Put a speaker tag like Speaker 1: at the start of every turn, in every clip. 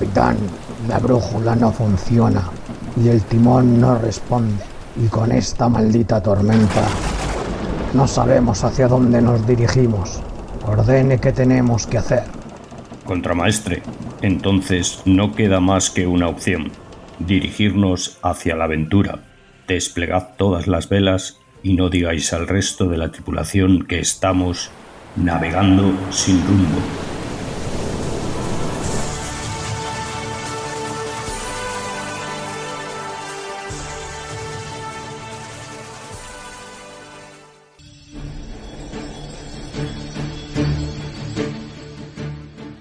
Speaker 1: Capitán, la brújula no funciona y el timón no responde. Y con esta maldita tormenta no sabemos hacia dónde nos dirigimos. Ordene qué tenemos que hacer.
Speaker 2: Contramaestre, entonces no queda más que una opción. Dirigirnos hacia la aventura. Desplegad todas las velas y no digáis al resto de la tripulación que estamos navegando sin rumbo.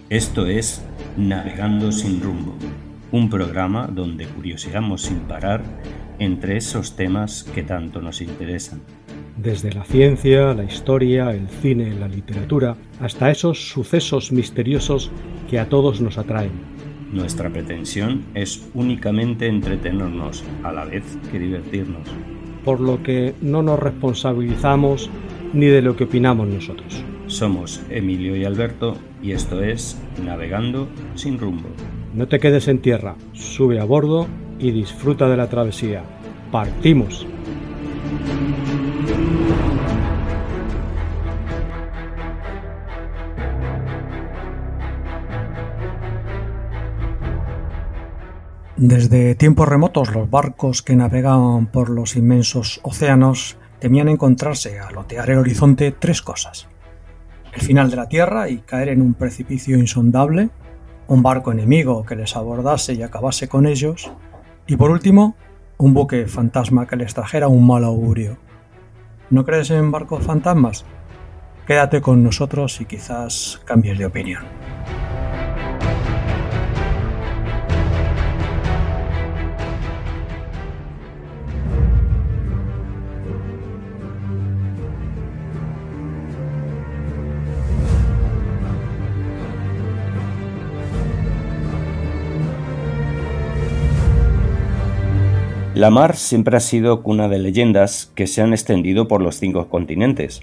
Speaker 2: Esto es Navegando sin rumbo, un programa donde curioseamos sin parar entre esos temas que tanto nos interesan.
Speaker 3: Desde la ciencia, la historia, el cine, la literatura, hasta esos sucesos misteriosos que a todos nos atraen.
Speaker 2: Nuestra pretensión es únicamente entretenernos a la vez que divertirnos.
Speaker 3: Por lo que no nos responsabilizamos ni de lo que opinamos nosotros.
Speaker 2: Somos Emilio y Alberto y esto es Navegando sin rumbo.
Speaker 3: No te quedes en tierra, sube a bordo y disfruta de la travesía. ¡Partimos! Desde tiempos remotos los barcos que navegaban por los inmensos océanos temían encontrarse al otear el horizonte tres cosas final de la Tierra y caer en un precipicio insondable, un barco enemigo que les abordase y acabase con ellos, y por último, un buque fantasma que les trajera un mal augurio. ¿No crees en barcos fantasmas? Quédate con nosotros y quizás cambies de opinión.
Speaker 2: La mar siempre ha sido cuna de leyendas que se han extendido por los cinco continentes,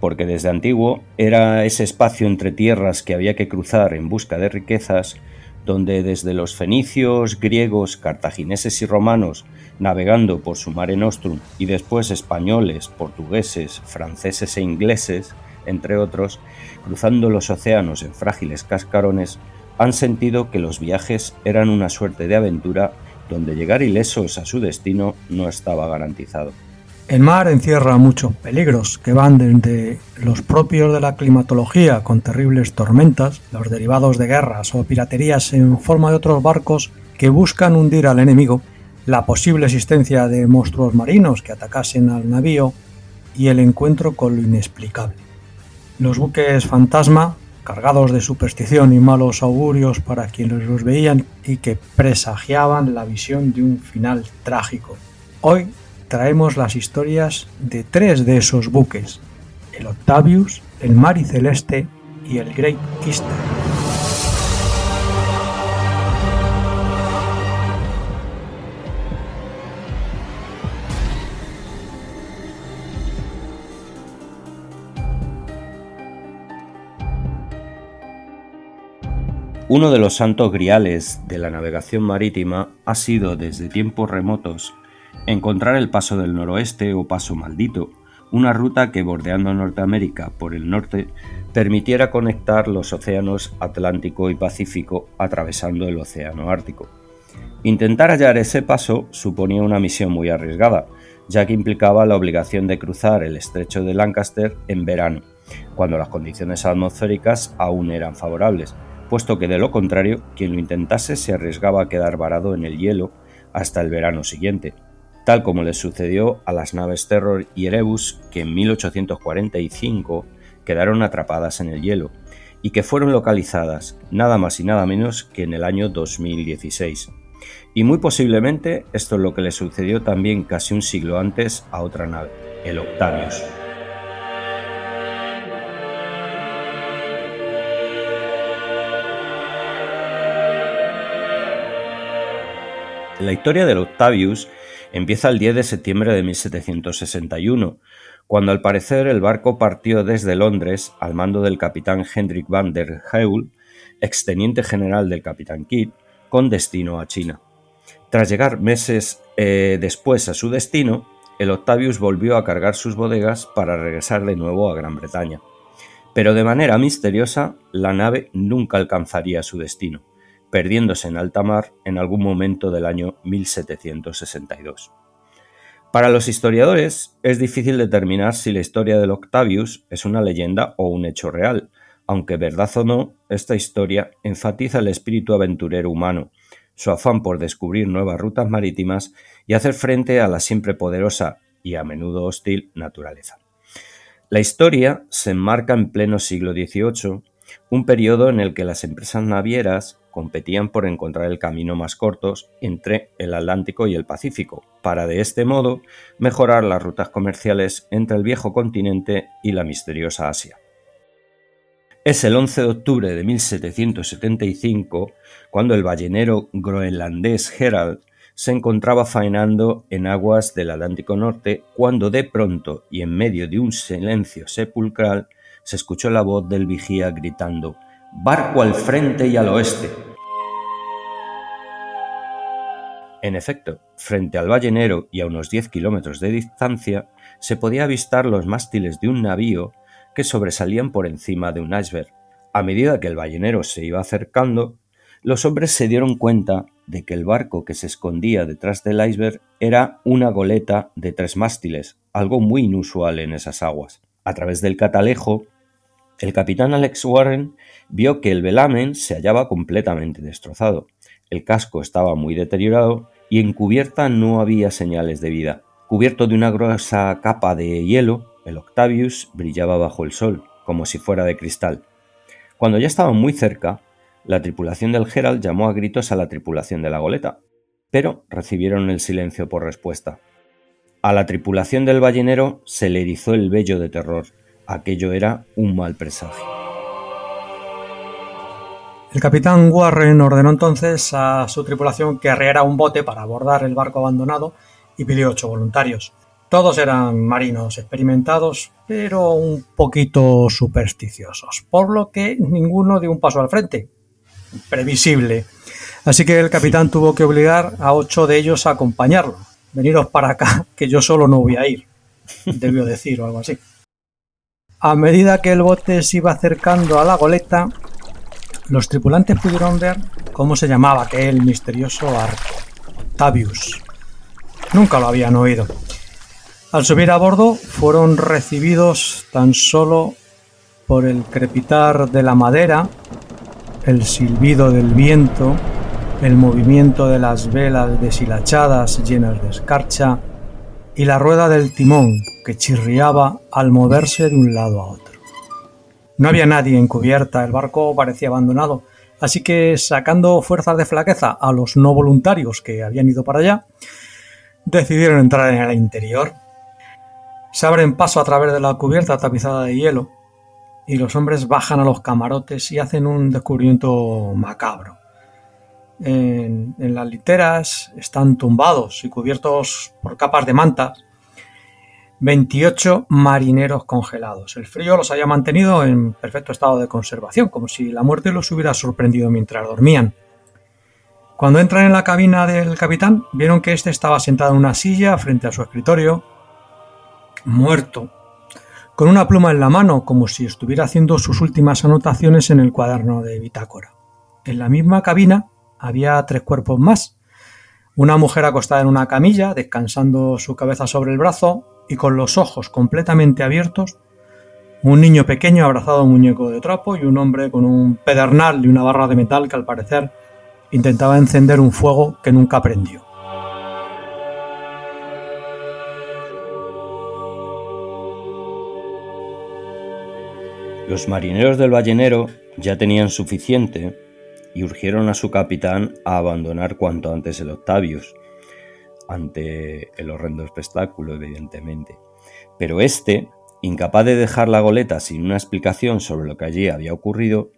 Speaker 2: porque desde antiguo era ese espacio entre tierras que había que cruzar en busca de riquezas, donde desde los fenicios, griegos, cartagineses y romanos, navegando por su mare nostrum, y después españoles, portugueses, franceses e ingleses, entre otros, cruzando los océanos en frágiles cascarones, han sentido que los viajes eran una suerte de aventura donde llegar ilesos a su destino no estaba garantizado.
Speaker 3: El mar encierra muchos peligros que van desde los propios de la climatología con terribles tormentas, los derivados de guerras o piraterías en forma de otros barcos que buscan hundir al enemigo, la posible existencia de monstruos marinos que atacasen al navío y el encuentro con lo inexplicable. Los buques fantasma cargados de superstición y malos augurios para quienes los veían y que presagiaban la visión de un final trágico. Hoy traemos las historias de tres de esos buques, el Octavius, el Mari Celeste y el Great Eastern.
Speaker 2: Uno de los santos griales de la navegación marítima ha sido desde tiempos remotos encontrar el paso del noroeste o paso maldito, una ruta que bordeando Norteamérica por el norte permitiera conectar los océanos Atlántico y Pacífico atravesando el océano Ártico. Intentar hallar ese paso suponía una misión muy arriesgada, ya que implicaba la obligación de cruzar el estrecho de Lancaster en verano, cuando las condiciones atmosféricas aún eran favorables, puesto que de lo contrario, quien lo intentase se arriesgaba a quedar varado en el hielo hasta el verano siguiente, tal como le sucedió a las naves Terror y Erebus que en 1845 quedaron atrapadas en el hielo y que fueron localizadas nada más y nada menos que en el año 2016. Y muy posiblemente esto es lo que le sucedió también casi un siglo antes a otra nave, el Octavius. La historia del Octavius empieza el 10 de septiembre de 1761, cuando al parecer el barco partió desde Londres al mando del capitán Hendrik van der Heul, exteniente general del capitán Kidd, con destino a China. Tras llegar meses eh, después a su destino, el Octavius volvió a cargar sus bodegas para regresar de nuevo a Gran Bretaña. Pero de manera misteriosa, la nave nunca alcanzaría su destino, perdiéndose en alta mar en algún momento del año 1762. Para los historiadores es difícil determinar si la historia del Octavius es una leyenda o un hecho real, aunque verdad o no, esta historia enfatiza el espíritu aventurero humano, su afán por descubrir nuevas rutas marítimas y hacer frente a la siempre poderosa y a menudo hostil naturaleza. La historia se enmarca en pleno siglo XVIII, un periodo en el que las empresas navieras competían por encontrar el camino más corto entre el Atlántico y el Pacífico, para de este modo mejorar las rutas comerciales entre el viejo continente y la misteriosa Asia. Es el 11 de octubre de 1775 cuando el ballenero groenlandés Herald se encontraba faenando en aguas del Atlántico Norte cuando de pronto y en medio de un silencio sepulcral se escuchó la voz del vigía gritando Barco al frente y al oeste. En efecto, frente al ballenero y a unos 10 kilómetros de distancia, se podía avistar los mástiles de un navío que sobresalían por encima de un iceberg. A medida que el ballenero se iba acercando, los hombres se dieron cuenta de que el barco que se escondía detrás del iceberg era una goleta de tres mástiles, algo muy inusual en esas aguas. A través del catalejo, el capitán Alex Warren vio que el velamen se hallaba completamente destrozado, el casco estaba muy deteriorado y en cubierta no había señales de vida. Cubierto de una gruesa capa de hielo, el Octavius brillaba bajo el sol, como si fuera de cristal. Cuando ya estaban muy cerca, la tripulación del Herald llamó a gritos a la tripulación de la goleta, pero recibieron el silencio por respuesta. A la tripulación del ballenero se le erizó el vello de terror. Aquello era un mal presagio.
Speaker 3: El capitán Warren ordenó entonces a su tripulación que arriera un bote para abordar el barco abandonado y pidió ocho voluntarios. Todos eran marinos experimentados, pero un poquito supersticiosos, por lo que ninguno dio un paso al frente. Previsible. Así que el capitán tuvo que obligar a ocho de ellos a acompañarlo. Veniros para acá, que yo solo no voy a ir, debió decir o algo así. A medida que el bote se iba acercando a la goleta, los tripulantes pudieron ver cómo se llamaba aquel misterioso arco. Octavius. Nunca lo habían oído. Al subir a bordo fueron recibidos tan solo por el crepitar de la madera, el silbido del viento, el movimiento de las velas deshilachadas llenas de escarcha y la rueda del timón que chirriaba al moverse de un lado a otro. No había nadie en cubierta, el barco parecía abandonado, así que sacando fuerzas de flaqueza a los no voluntarios que habían ido para allá, decidieron entrar en el interior se abren paso a través de la cubierta tapizada de hielo y los hombres bajan a los camarotes y hacen un descubrimiento macabro. En, las literas están tumbados y cubiertos por capas de manta 28 marineros congelados. El frío los había mantenido en perfecto estado de conservación, como si la muerte los hubiera sorprendido mientras dormían. Cuando entran en la cabina del capitán, vieron que éste estaba sentado en una silla frente a su escritorio, muerto, con una pluma en la mano, como si estuviera haciendo sus últimas anotaciones en el cuaderno de bitácora. En la misma cabina había tres cuerpos más. Una mujer acostada en una camilla, descansando su cabeza sobre el brazo y con los ojos completamente abiertos, un niño pequeño abrazado a un muñeco de trapo y un hombre con un pedernal y una barra de metal que al parecer intentaba encender un fuego que nunca prendió.
Speaker 2: Los marineros del ballenero ya tenían suficiente y urgieron a su capitán a abandonar cuanto antes el Octavius, ante el horrendo espectáculo, evidentemente. Pero este, incapaz de dejar la goleta sin una explicación sobre lo que allí había ocurrido,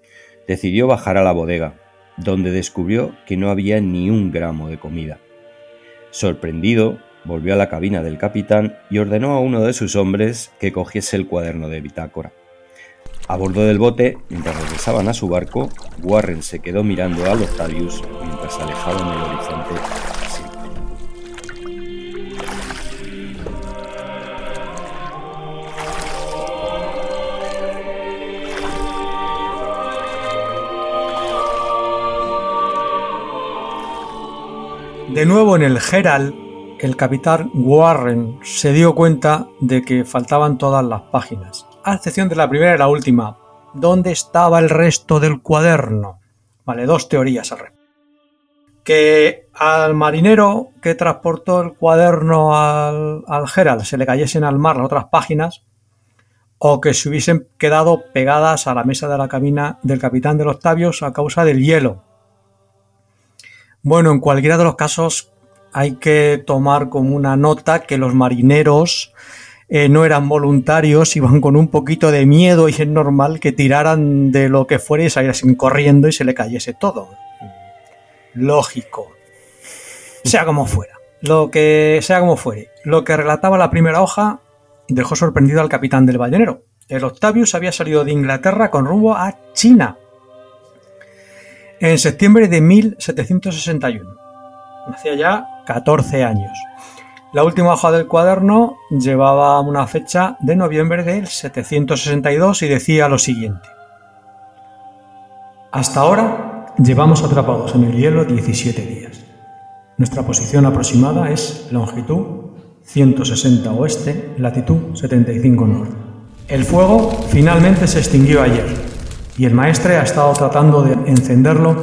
Speaker 2: decidió bajar a la bodega, donde descubrió que no había ni un gramo de comida. Sorprendido, volvió a la cabina del capitán y ordenó a uno de sus hombres que cogiese el cuaderno de bitácora. A bordo del bote, mientras regresaban a su barco, Warren se quedó mirando a Octavius mientras se dejado en el horizonte.
Speaker 3: De nuevo en el Herald, el capitán Warren se dio cuenta de que faltaban todas las páginas, a excepción de la primera y la última. ¿Dónde estaba el resto del cuaderno? Vale, dos teorías al respecto. Que al marinero que transportó el cuaderno al, al se le cayesen al mar las otras páginas, o que se hubiesen quedado pegadas a la mesa de la cabina del capitán de los Octavios a causa del hielo. Bueno, en cualquiera de los casos hay que tomar como una nota que los marineros eh, no eran voluntarios, iban con un poquito de miedo y es normal que tiraran de lo que fuera y saliesen corriendo y se le cayese todo. Lógico. Sea como fuera. Lo que sea como fuere. Lo que relataba la primera hoja dejó sorprendido al capitán del ballenero. El Octavius había salido de Inglaterra con rumbo a China en septiembre de 1761. Hacía ya 14 años. La última hoja del cuaderno llevaba una fecha de noviembre del 762 y decía lo siguiente. Hasta ahora llevamos atrapados en el hielo 17 días. Nuestra posición aproximada es longitud 160 oeste, latitud 75 norte. El fuego finalmente se extinguió ayer y el maestre ha estado tratando de encenderlo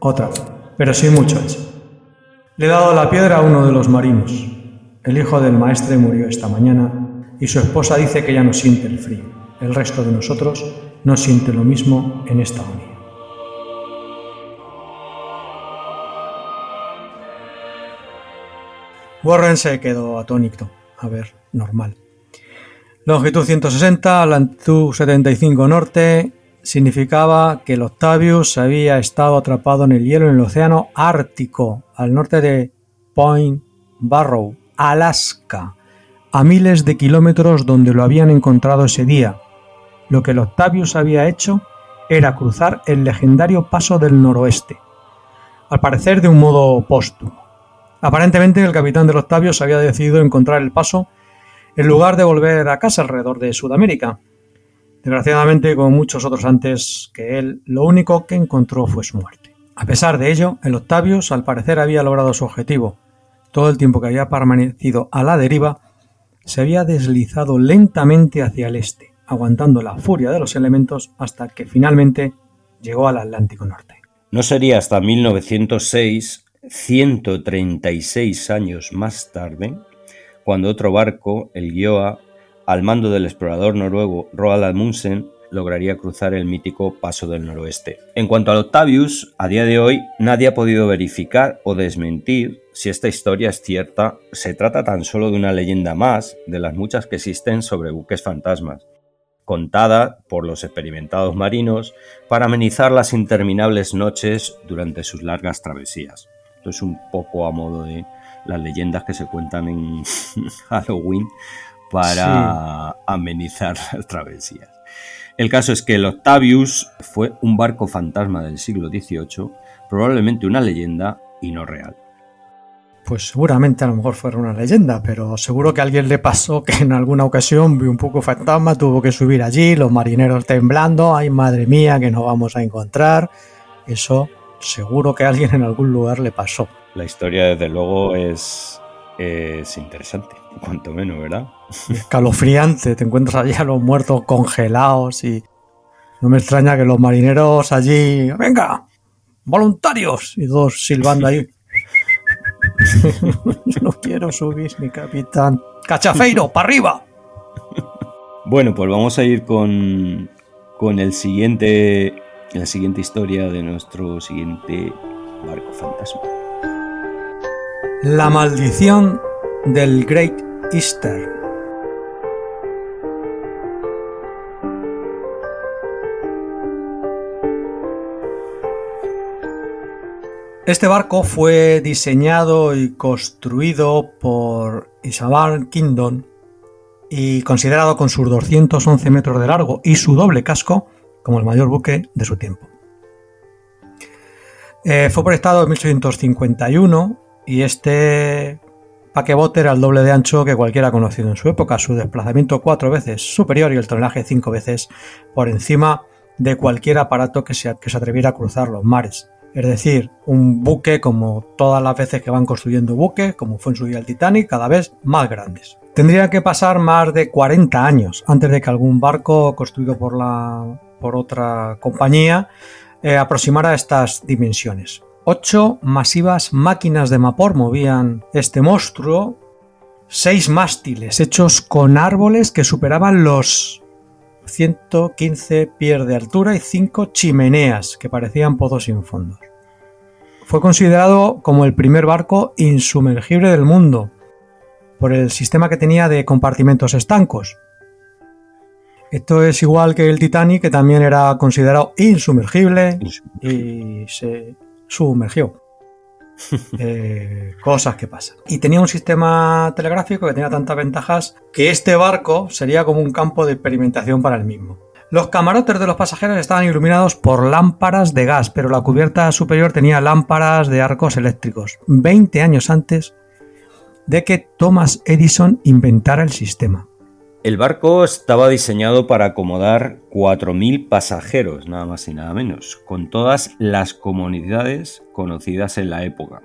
Speaker 3: otra vez, pero sin mucho éxito. Le he dado la piedra a uno de los marinos. El hijo del maestre murió esta mañana y su esposa dice que ya no siente el frío. El resto de nosotros no siente lo mismo en esta agonía. Warren se quedó atónito. A ver, normal. Longitud 160, latitud 75 norte, significaba que el Octavius había estado atrapado en el hielo en el océano Ártico, al norte de Point Barrow, Alaska, a miles de kilómetros donde lo habían encontrado ese día. Lo que el Octavius había hecho era cruzar el legendario paso del noroeste, al parecer de un modo póstumo. Aparentemente el capitán del Octavius había decidido encontrar el paso en lugar de volver a casa alrededor de Sudamérica, Desgraciadamente, como muchos otros antes que él, lo único que encontró fue su muerte. A pesar de ello, el Octavius al parecer había logrado su objetivo. Todo el tiempo que había permanecido a la deriva, se había deslizado lentamente hacia el este, aguantando la furia de los elementos hasta que finalmente llegó al Atlántico Norte.
Speaker 2: No sería hasta 1906, 136 años más tarde, cuando otro barco, el Gioa, al mando del explorador noruego Roald Amundsen, lograría cruzar el mítico Paso del Noroeste. En cuanto al Octavius, a día de hoy nadie ha podido verificar o desmentir si esta historia es cierta. Se trata tan solo de una leyenda más de las muchas que existen sobre buques fantasmas, contada por los experimentados marinos para amenizar las interminables noches durante sus largas travesías. Esto es un poco a modo de las leyendas que se cuentan en Halloween para amenizar las travesías. El caso es que el Octavius fue un barco fantasma del siglo XVIII, probablemente una leyenda y no real.
Speaker 3: Pues seguramente a lo mejor fuera una leyenda, pero seguro que a alguien le pasó que en alguna ocasión vio un poco fantasma, tuvo que subir allí, los marineros temblando, ay madre mía, que no vamos a encontrar. Eso seguro que a alguien en algún lugar le pasó.
Speaker 2: La historia desde luego es, es interesante, cuanto menos, ¿verdad?
Speaker 3: Escalofriante, te encuentras allí a los muertos congelados y no me extraña que los marineros allí, venga, voluntarios, y dos silbando ahí. no quiero subir, mi capitán. Cachafeiro, para arriba.
Speaker 2: Bueno, pues vamos a ir con, con el siguiente, la siguiente historia de nuestro siguiente barco fantasma.
Speaker 3: La maldición del Great Easter. Este barco fue diseñado y construido por Isabel Kingdom y considerado con sus 211 metros de largo y su doble casco como el mayor buque de su tiempo. Eh, fue proyectado en 1851 y este paquebote era el doble de ancho que cualquiera conocido en su época, su desplazamiento cuatro veces superior y el tonelaje cinco veces por encima de cualquier aparato que se, que se atreviera a cruzar los mares. Es decir, un buque como todas las veces que van construyendo buques, como fue en su día el Titanic, cada vez más grandes. Tendría que pasar más de 40 años antes de que algún barco construido por, la, por otra compañía eh, aproximara estas dimensiones. Ocho masivas máquinas de vapor movían este monstruo, seis mástiles hechos con árboles que superaban los 115 pies de altura y cinco chimeneas que parecían pozos sin fondos. Fue considerado como el primer barco insumergible del mundo por el sistema que tenía de compartimentos estancos. Esto es igual que el Titanic, que también era considerado insumergible y se sumergió. Eh, cosas que pasan. Y tenía un sistema telegráfico que tenía tantas ventajas que este barco sería como un campo de experimentación para el mismo. Los camarotes de los pasajeros estaban iluminados por lámparas de gas, pero la cubierta superior tenía lámparas de arcos eléctricos, 20 años antes de que Thomas Edison inventara el sistema.
Speaker 2: El barco estaba diseñado para acomodar 4.000 pasajeros, nada más y nada menos, con todas las comunidades conocidas en la época,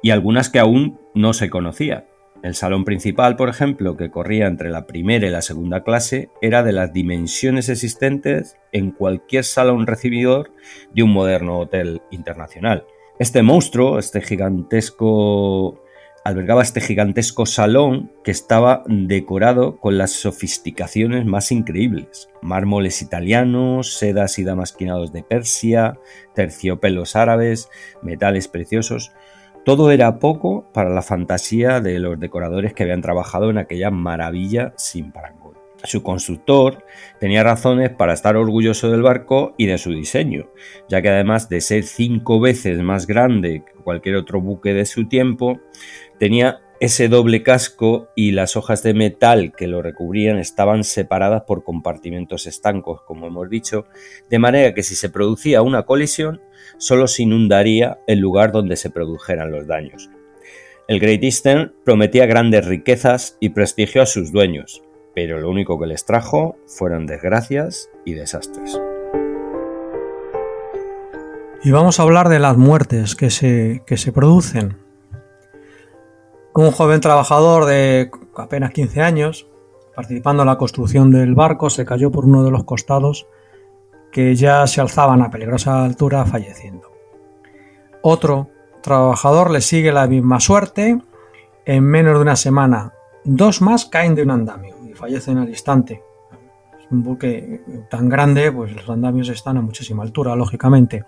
Speaker 2: y algunas que aún no se conocían. El salón principal, por ejemplo, que corría entre la primera y la segunda clase, era de las dimensiones existentes en cualquier salón recibidor de un moderno hotel internacional. Este monstruo, este gigantesco albergaba este gigantesco salón que estaba decorado con las sofisticaciones más increíbles. Mármoles italianos, sedas y damasquinados de Persia, terciopelos árabes, metales preciosos. Todo era poco para la fantasía de los decoradores que habían trabajado en aquella maravilla sin parangón. Su constructor tenía razones para estar orgulloso del barco y de su diseño, ya que además de ser cinco veces más grande que cualquier otro buque de su tiempo, Tenía ese doble casco y las hojas de metal que lo recubrían estaban separadas por compartimentos estancos, como hemos dicho, de manera que si se producía una colisión, solo se inundaría el lugar donde se produjeran los daños. El Great Eastern prometía grandes riquezas y prestigio a sus dueños, pero lo único que les trajo fueron desgracias y desastres.
Speaker 3: Y vamos a hablar de las muertes que se, que se producen un joven trabajador de apenas 15 años, participando en la construcción del barco, se cayó por uno de los costados que ya se alzaban a peligrosa altura, falleciendo. Otro trabajador le sigue la misma suerte. En menos de una semana, dos más caen de un andamio y fallecen al instante. Es un buque tan grande, pues los andamios están a muchísima altura, lógicamente.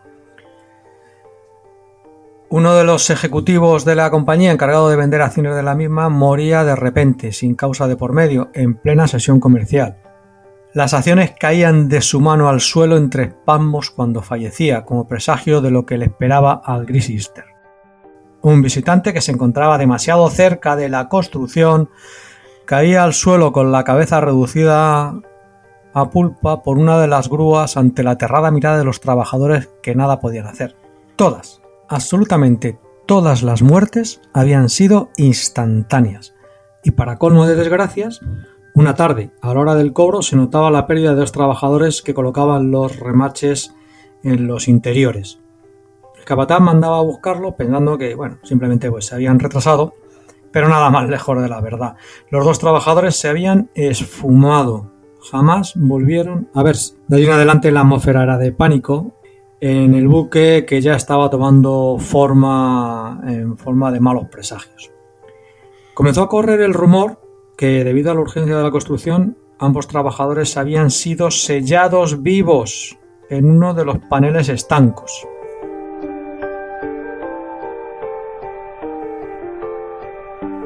Speaker 3: Uno de los ejecutivos de la compañía encargado de vender acciones de la misma moría de repente, sin causa de por medio, en plena sesión comercial. Las acciones caían de su mano al suelo entre espasmos cuando fallecía, como presagio de lo que le esperaba al Gris Easter. Un visitante que se encontraba demasiado cerca de la construcción caía al suelo con la cabeza reducida a pulpa por una de las grúas ante la aterrada mirada de los trabajadores que nada podían hacer. Todas, absolutamente todas las muertes habían sido instantáneas. Y para colmo de desgracias, una tarde, a la hora del cobro, se notaba la pérdida de dos trabajadores que colocaban los remaches en los interiores. El capatán mandaba a buscarlo pensando que, bueno, simplemente pues, se habían retrasado, pero nada más lejos de la verdad. Los dos trabajadores se habían esfumado. Jamás volvieron a verse. De ahí en adelante la atmósfera era de pánico en el buque que ya estaba tomando forma en forma de malos presagios. Comenzó a correr el rumor que debido a la urgencia de la construcción ambos trabajadores habían sido sellados vivos en uno de los paneles estancos.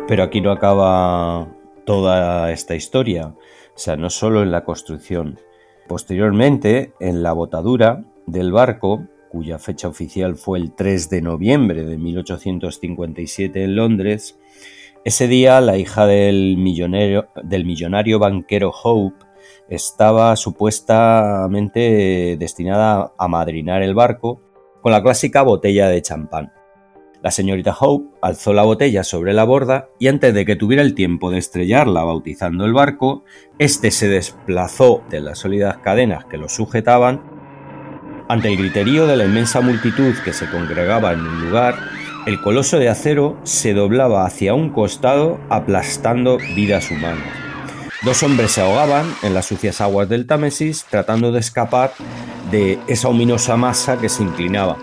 Speaker 2: Pero aquí no acaba toda esta historia, o sea, no solo en la construcción. Posteriormente, en la botadura, del barco, cuya fecha oficial fue el 3 de noviembre de 1857 en Londres, ese día la hija del millonario, del millonario banquero Hope estaba supuestamente destinada a madrinar el barco, con la clásica botella de champán. La señorita Hope alzó la botella sobre la borda y antes de que tuviera el tiempo de estrellarla bautizando el barco, este se desplazó de las sólidas cadenas que lo sujetaban. Ante el griterío de la inmensa multitud que se congregaba en el lugar, el coloso de acero se doblaba hacia un costado aplastando vidas humanas. Dos hombres se ahogaban en las sucias aguas del Támesis tratando de escapar de esa ominosa masa que se inclinaba.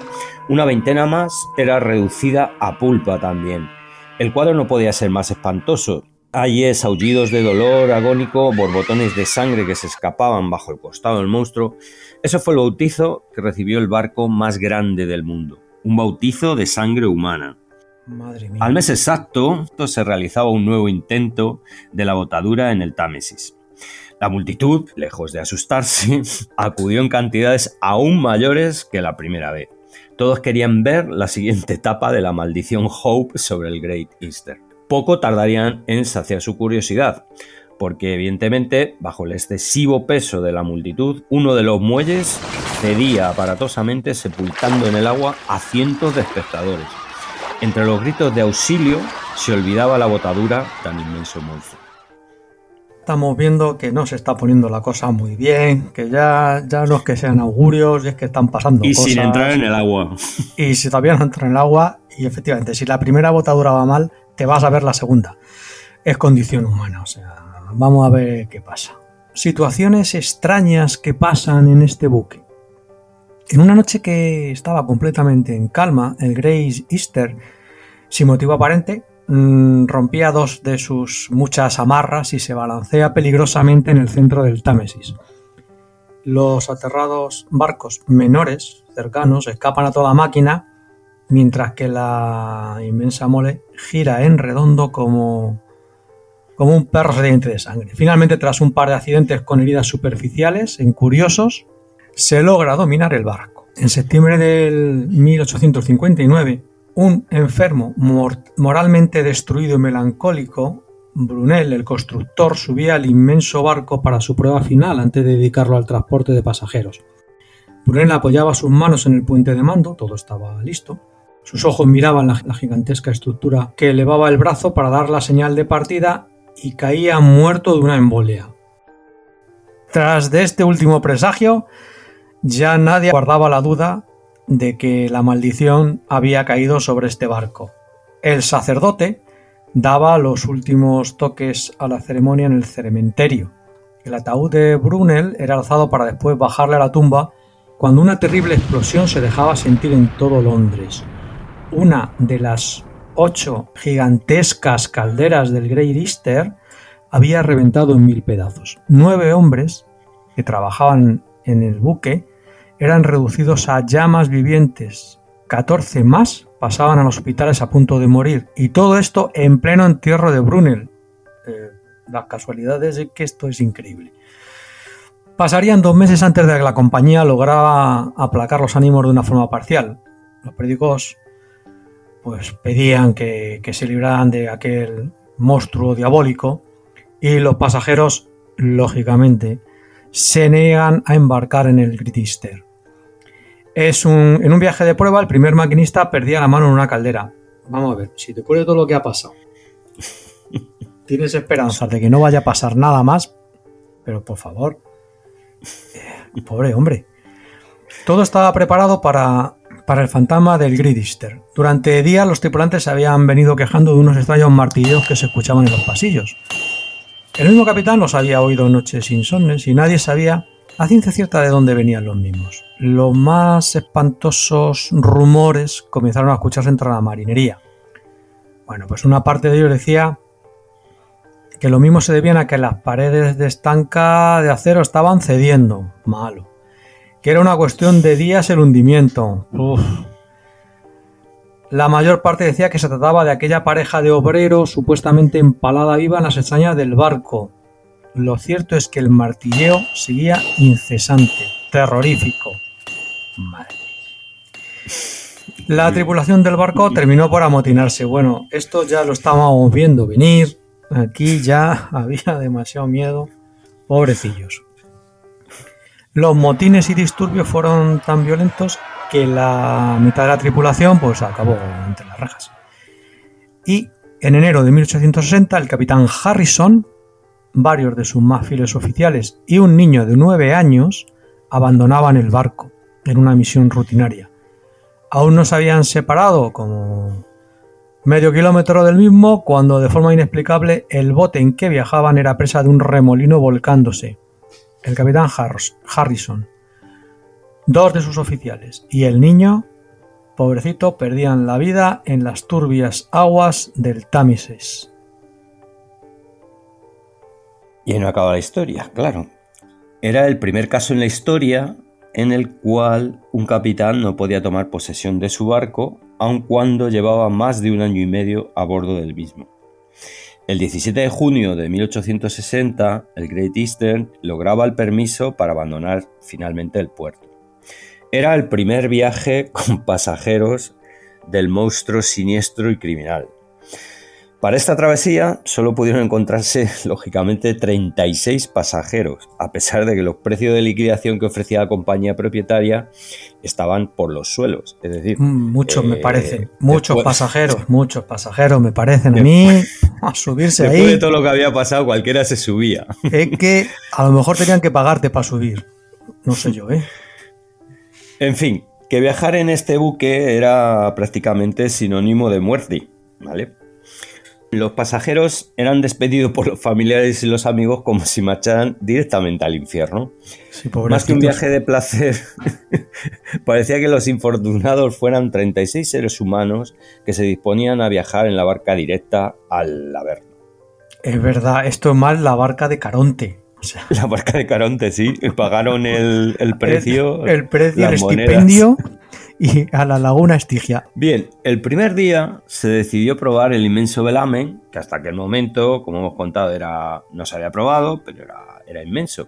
Speaker 2: Una veintena más era reducida a pulpa también. El cuadro no podía ser más espantoso. Ayes, aullidos de dolor agónico, borbotones de sangre que se escapaban bajo el costado del monstruo. Eso fue el bautizo que recibió el barco más grande del mundo. Un bautizo de sangre humana.
Speaker 3: Madre mía.
Speaker 2: Al mes exacto se realizaba un nuevo intento de la botadura en el Támesis. La multitud, lejos de asustarse, acudió en cantidades aún mayores que la primera vez. Todos querían ver la siguiente etapa de la maldición Hope sobre el Great Easter. Poco tardarían en saciar su curiosidad, porque evidentemente, bajo el excesivo peso de la multitud, uno de los muelles cedía aparatosamente sepultando en el agua a cientos de espectadores. Entre los gritos de auxilio se olvidaba la botadura tan inmenso monstruo.
Speaker 3: Estamos viendo que no se está poniendo la cosa muy bien, que ya, ya no es que sean augurios, es que están pasando
Speaker 2: Y
Speaker 3: cosas.
Speaker 2: sin entrar en el agua.
Speaker 3: Y si todavía no entra en el agua, y efectivamente, si la primera botadura va mal, te vas a ver la segunda. Es condición humana, o sea, vamos a ver qué pasa. Situaciones extrañas que pasan en este buque. En una noche que estaba completamente en calma, el Grace Easter, sin motivo aparente, mm, rompía dos de sus muchas amarras y se balancea peligrosamente en el centro del Támesis. Los aterrados barcos menores cercanos escapan a toda máquina, mientras que la inmensa mole gira en redondo como, como un perro sediente de sangre. Finalmente, tras un par de accidentes con heridas superficiales en curiosos, se logra dominar el barco. En septiembre del 1859, un enfermo mor- moralmente destruido y melancólico, Brunel, el constructor, subía al inmenso barco para su prueba final antes de dedicarlo al transporte de pasajeros. Brunel apoyaba sus manos en el puente de mando, todo estaba listo. Sus ojos miraban la gigantesca estructura que elevaba el brazo para dar la señal de partida y caía muerto de una embolia. Tras de este último presagio, ya nadie guardaba la duda de que la maldición había caído sobre este barco. El sacerdote daba los últimos toques a la ceremonia en el cementerio. El ataúd de Brunel era alzado para después bajarle a la tumba cuando una terrible explosión se dejaba sentir en todo Londres. Una de las ocho gigantescas calderas del Great Easter había reventado en mil pedazos. Nueve hombres que trabajaban en el buque eran reducidos a llamas vivientes. 14 más pasaban a los hospitales a punto de morir. Y todo esto en pleno entierro de Brunel. Eh, las casualidades de que esto es increíble. Pasarían dos meses antes de que la compañía lograra aplacar los ánimos de una forma parcial. Los periódicos pues pedían que, que se libraran de aquel monstruo diabólico y los pasajeros, lógicamente, se niegan a embarcar en el Great Easter. Es un, en un viaje de prueba, el primer maquinista perdía la mano en una caldera. Vamos a ver, si te ocurre todo lo que ha pasado, tienes esperanza de que no vaya a pasar nada más, pero por favor, eh, pobre hombre. Todo estaba preparado para, para el fantasma del Great Easter. Durante días los tripulantes se habían venido quejando de unos extraños martilleos que se escuchaban en los pasillos. El mismo capitán los había oído noches insomnes y nadie sabía a ciencia cierta de dónde venían los mismos. Los más espantosos rumores comenzaron a escucharse entre la marinería. Bueno, pues una parte de ellos decía que lo mismo se debían a que las paredes de estanca de acero estaban cediendo. Malo. Que era una cuestión de días el hundimiento. Uf. La mayor parte decía que se trataba de aquella pareja de obreros supuestamente empalada viva en las extrañas del barco. Lo cierto es que el martilleo seguía incesante, terrorífico. Madre. La tripulación del barco terminó por amotinarse. Bueno, esto ya lo estábamos viendo venir. Aquí ya había demasiado miedo. Pobrecillos. Los motines y disturbios fueron tan violentos que la mitad de la tripulación pues acabó entre las rajas. Y en enero de 1860 el capitán Harrison, varios de sus más fieles oficiales y un niño de nueve años abandonaban el barco en una misión rutinaria. Aún no se habían separado como medio kilómetro del mismo cuando de forma inexplicable el bote en que viajaban era presa de un remolino volcándose. El capitán Harrison, dos de sus oficiales y el niño, pobrecito, perdían la vida en las turbias aguas del Támesis.
Speaker 2: Y no acaba la historia, claro. Era el primer caso en la historia en el cual un capitán no podía tomar posesión de su barco, aun cuando llevaba más de un año y medio a bordo del mismo. El 17 de junio de 1860, el Great Eastern lograba el permiso para abandonar finalmente el puerto. Era el primer viaje con pasajeros del monstruo siniestro y criminal, para esta travesía solo pudieron encontrarse, lógicamente, 36 pasajeros, a pesar de que los precios de liquidación que ofrecía la compañía propietaria estaban por los suelos. Es decir,
Speaker 3: mm, muchos me eh, parecen, muchos pasajeros, muchos pasajeros me parecen a mí a subirse
Speaker 2: después
Speaker 3: ahí.
Speaker 2: de todo lo que había pasado, cualquiera se subía.
Speaker 3: Es que a lo mejor tenían que pagarte para subir. No sé yo, ¿eh?
Speaker 2: En fin, que viajar en este buque era prácticamente sinónimo de muerte, ¿vale? Los pasajeros eran despedidos por los familiares y los amigos como si marcharan directamente al infierno. Más que un viaje de placer, parecía que los infortunados fueran 36 seres humanos que se disponían a viajar en la barca directa al Averno.
Speaker 3: Es verdad, esto es más la barca de Caronte.
Speaker 2: La barca de Caronte, sí. Pagaron el, precio.
Speaker 3: El, precio, el estipendio y a la laguna Estigia.
Speaker 2: Bien, el primer día se decidió probar el inmenso velamen, que hasta aquel momento, como hemos contado, era, no se había probado, pero era, inmenso.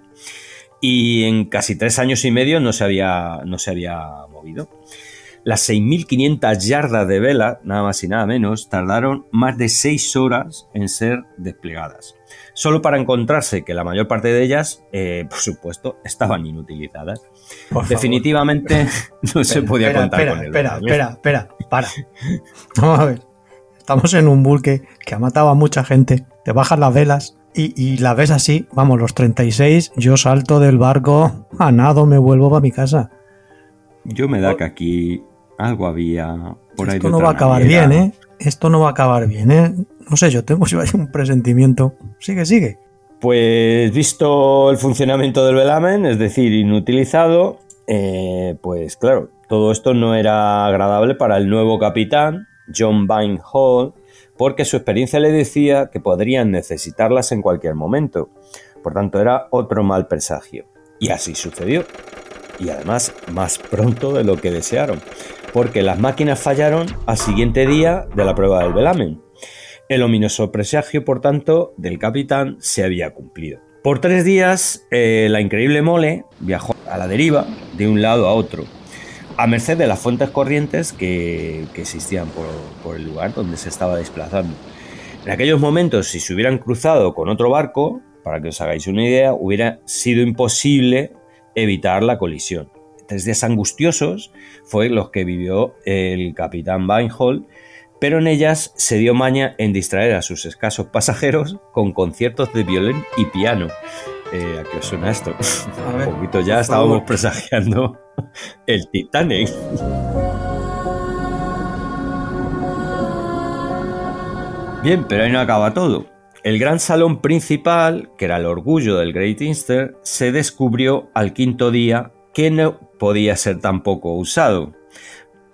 Speaker 2: Y en casi tres años y medio no se había, no se había movido. Las 6.500 yardas de vela, nada más y nada menos, tardaron más de seis horas en ser desplegadas solo para encontrarse que la mayor parte de ellas, eh, por supuesto, estaban inutilizadas. Definitivamente no se podía contar con él.
Speaker 3: Espera, espera, espera, para. Vamos a ver. Estamos en un buque que ha matado a mucha gente, te bajas las velas y, y la ves así, vamos, los 36, yo salto del barco, a nado me vuelvo para mi casa.
Speaker 2: Yo me da que aquí algo había por ahí.
Speaker 3: Esto no va a acabar bien, ¿eh? Esto no va a acabar bien, ¿eh? No sé, yo tengo un presentimiento. Sigue, sigue.
Speaker 2: Pues visto el funcionamiento del velamen, es decir, inutilizado, eh, pues claro, todo esto no era agradable para el nuevo capitán, John Vine Hall, porque su experiencia le decía que podrían necesitarlas en cualquier momento. Por tanto, era otro mal presagio. Y así sucedió. Y además, más pronto de lo que desearon, porque las máquinas fallaron al siguiente día de la prueba del velamen. El ominoso presagio, por tanto, del capitán se había cumplido. Por tres días, eh, la increíble mole viajó a la deriva de un lado a otro, a merced de las fuentes corrientes que, existían por, el lugar donde se estaba desplazando. En aquellos momentos, si se hubieran cruzado con otro barco, para que os hagáis una idea, hubiera sido imposible evitar la colisión. Tres días angustiosos fue los que vivió el capitán Vinehall pero en ellas se dio maña en distraer a sus escasos pasajeros con conciertos de violín y piano. Eh, ¿A qué os suena esto? Un poquito ya estábamos presagiando el Titanic. Bien, pero ahí no acaba todo. El gran salón principal, que era el orgullo del Great Eastern, se descubrió al quinto día que no podía ser tampoco usado.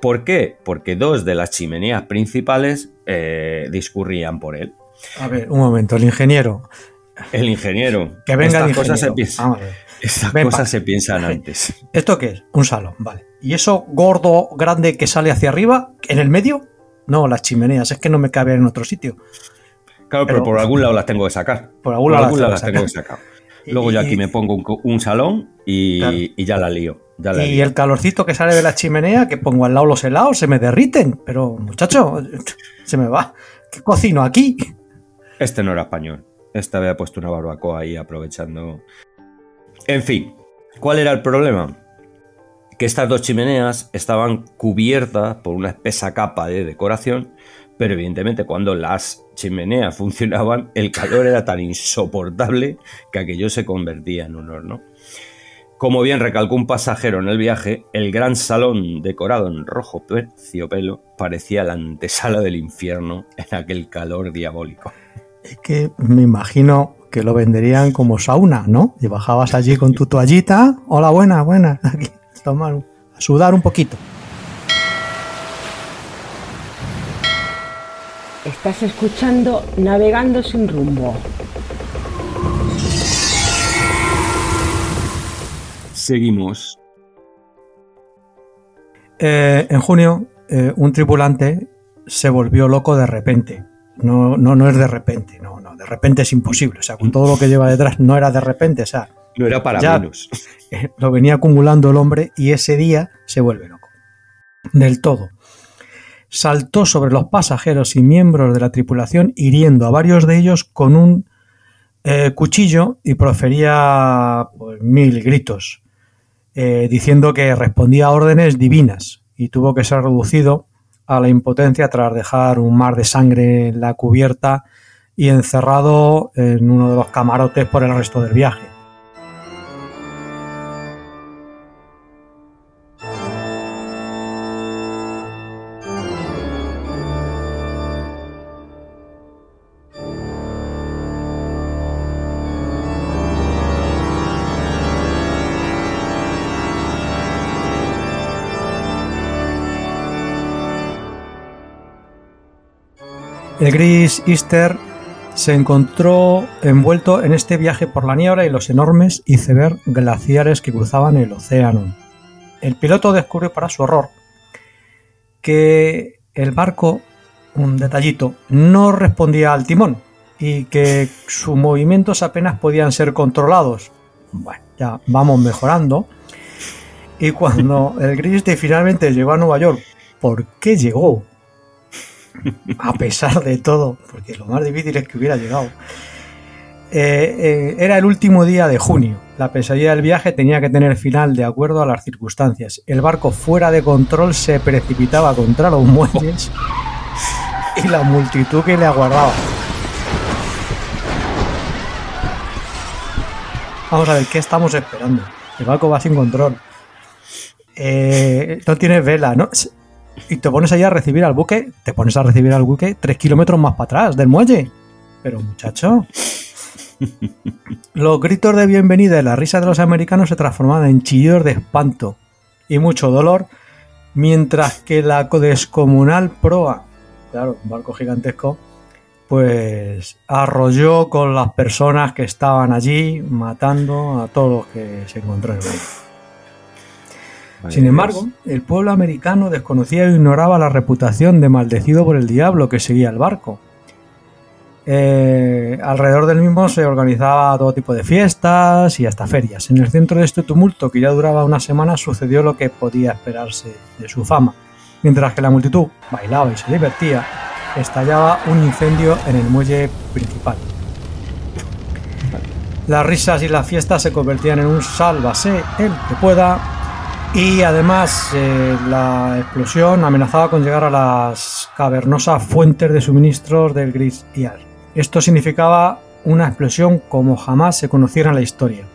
Speaker 2: ¿Por qué? Porque dos de las chimeneas principales eh, discurrían por él.
Speaker 3: A ver, un momento, el ingeniero.
Speaker 2: El ingeniero.
Speaker 3: Que venga
Speaker 2: Estas
Speaker 3: el
Speaker 2: cosas se
Speaker 3: piensan.
Speaker 2: Estas cosas se piensan antes.
Speaker 3: ¿Esto qué es? Un salón, vale. ¿Y eso gordo, grande que sale hacia arriba, en el medio? No, las chimeneas, es que no me cabe en otro sitio.
Speaker 2: Claro, pero, por algún lado las tengo que sacar.
Speaker 3: Por algún, lado, las tengo que
Speaker 2: sacar. Luego yo aquí me pongo un, salón y, ya la lío.
Speaker 3: Y el calorcito que sale de la chimenea, que pongo al lado los helados, se me derriten. Pero, muchacho, se me va. ¿Qué cocino aquí?
Speaker 2: Este no era español. Este había puesto una barbacoa ahí aprovechando. En fin, ¿cuál era el problema? que estas dos chimeneas estaban cubiertas por una espesa capa de decoración, pero evidentemente cuando las chimeneas funcionaban, el calor era tan insoportable que aquello se convertía en un horno. Como bien recalcó un pasajero en el viaje, el gran salón decorado en rojo terciopelo parecía la antesala del infierno en aquel calor diabólico.
Speaker 3: Es que me imagino que lo venderían como sauna, ¿no? Y bajabas allí con tu toallita. Hola, buena, buena. Aquí, tomar, a sudar un poquito.
Speaker 4: Estás escuchando Navegando sin rumbo.
Speaker 2: Seguimos.
Speaker 3: Eh, en junio, eh, un tripulante se volvió loco de repente. No, no, no es de repente, no, no, de repente es imposible. O sea, con todo lo que lleva detrás no era de repente, o sea,
Speaker 2: No era para
Speaker 3: Ya.
Speaker 2: menos.
Speaker 3: eh, lo venía acumulando el hombre y ese día se vuelve loco. Del todo. Saltó sobre los pasajeros y miembros de la tripulación, hiriendo a varios de ellos con un eh, cuchillo y profería pues, mil gritos, eh, diciendo que respondía a órdenes divinas y tuvo que ser reducido a la impotencia tras dejar un mar de sangre en la cubierta y encerrado en uno de los camarotes por el resto del viaje. El gris Easter se encontró envuelto en este viaje por la niebla y los enormes iceberg glaciares que cruzaban el océano. El piloto descubrió para su horror que el barco, un detallito, no respondía al timón y que sus movimientos apenas podían ser controlados. Bueno, ya vamos mejorando. Y cuando el gris finalmente llegó a Nueva York, ¿por qué llegó? A pesar de todo, porque lo más difícil es que hubiera llegado. Eh, eh, era el último día de junio. La pesadilla del viaje tenía que tener final de acuerdo a las circunstancias. El barco fuera de control se precipitaba contra los muelles y la multitud que le aguardaba. Vamos a ver, ¿qué estamos esperando? El barco va sin control. Eh, no tienes vela, ¿no? Y te pones allá a recibir al buque, te pones a recibir al buque tres kilómetros más para atrás del muelle. Pero muchacho, los gritos de bienvenida y la risa de los americanos se transformaban en chillidos de espanto y mucho dolor, mientras que la descomunal proa, claro, un barco gigantesco, pues arrolló con las personas que estaban allí, matando a todos los que se encontraron. Sin embargo, el pueblo americano desconocía e ignoraba la reputación de maldecido por el diablo que seguía el barco. Eh, alrededor del mismo se organizaba todo tipo de fiestas y hasta ferias. En el centro de este tumulto, que ya duraba una semana, sucedió lo que podía esperarse de su fama. Mientras que la multitud bailaba y se divertía, estallaba un incendio en el muelle principal. Las risas y las fiestas se convertían en un sálvase el que pueda y además eh, la explosión amenazaba con llegar a las cavernosas fuentes de suministros del Gris Iar. Esto significaba una explosión como jamás se conociera en la historia.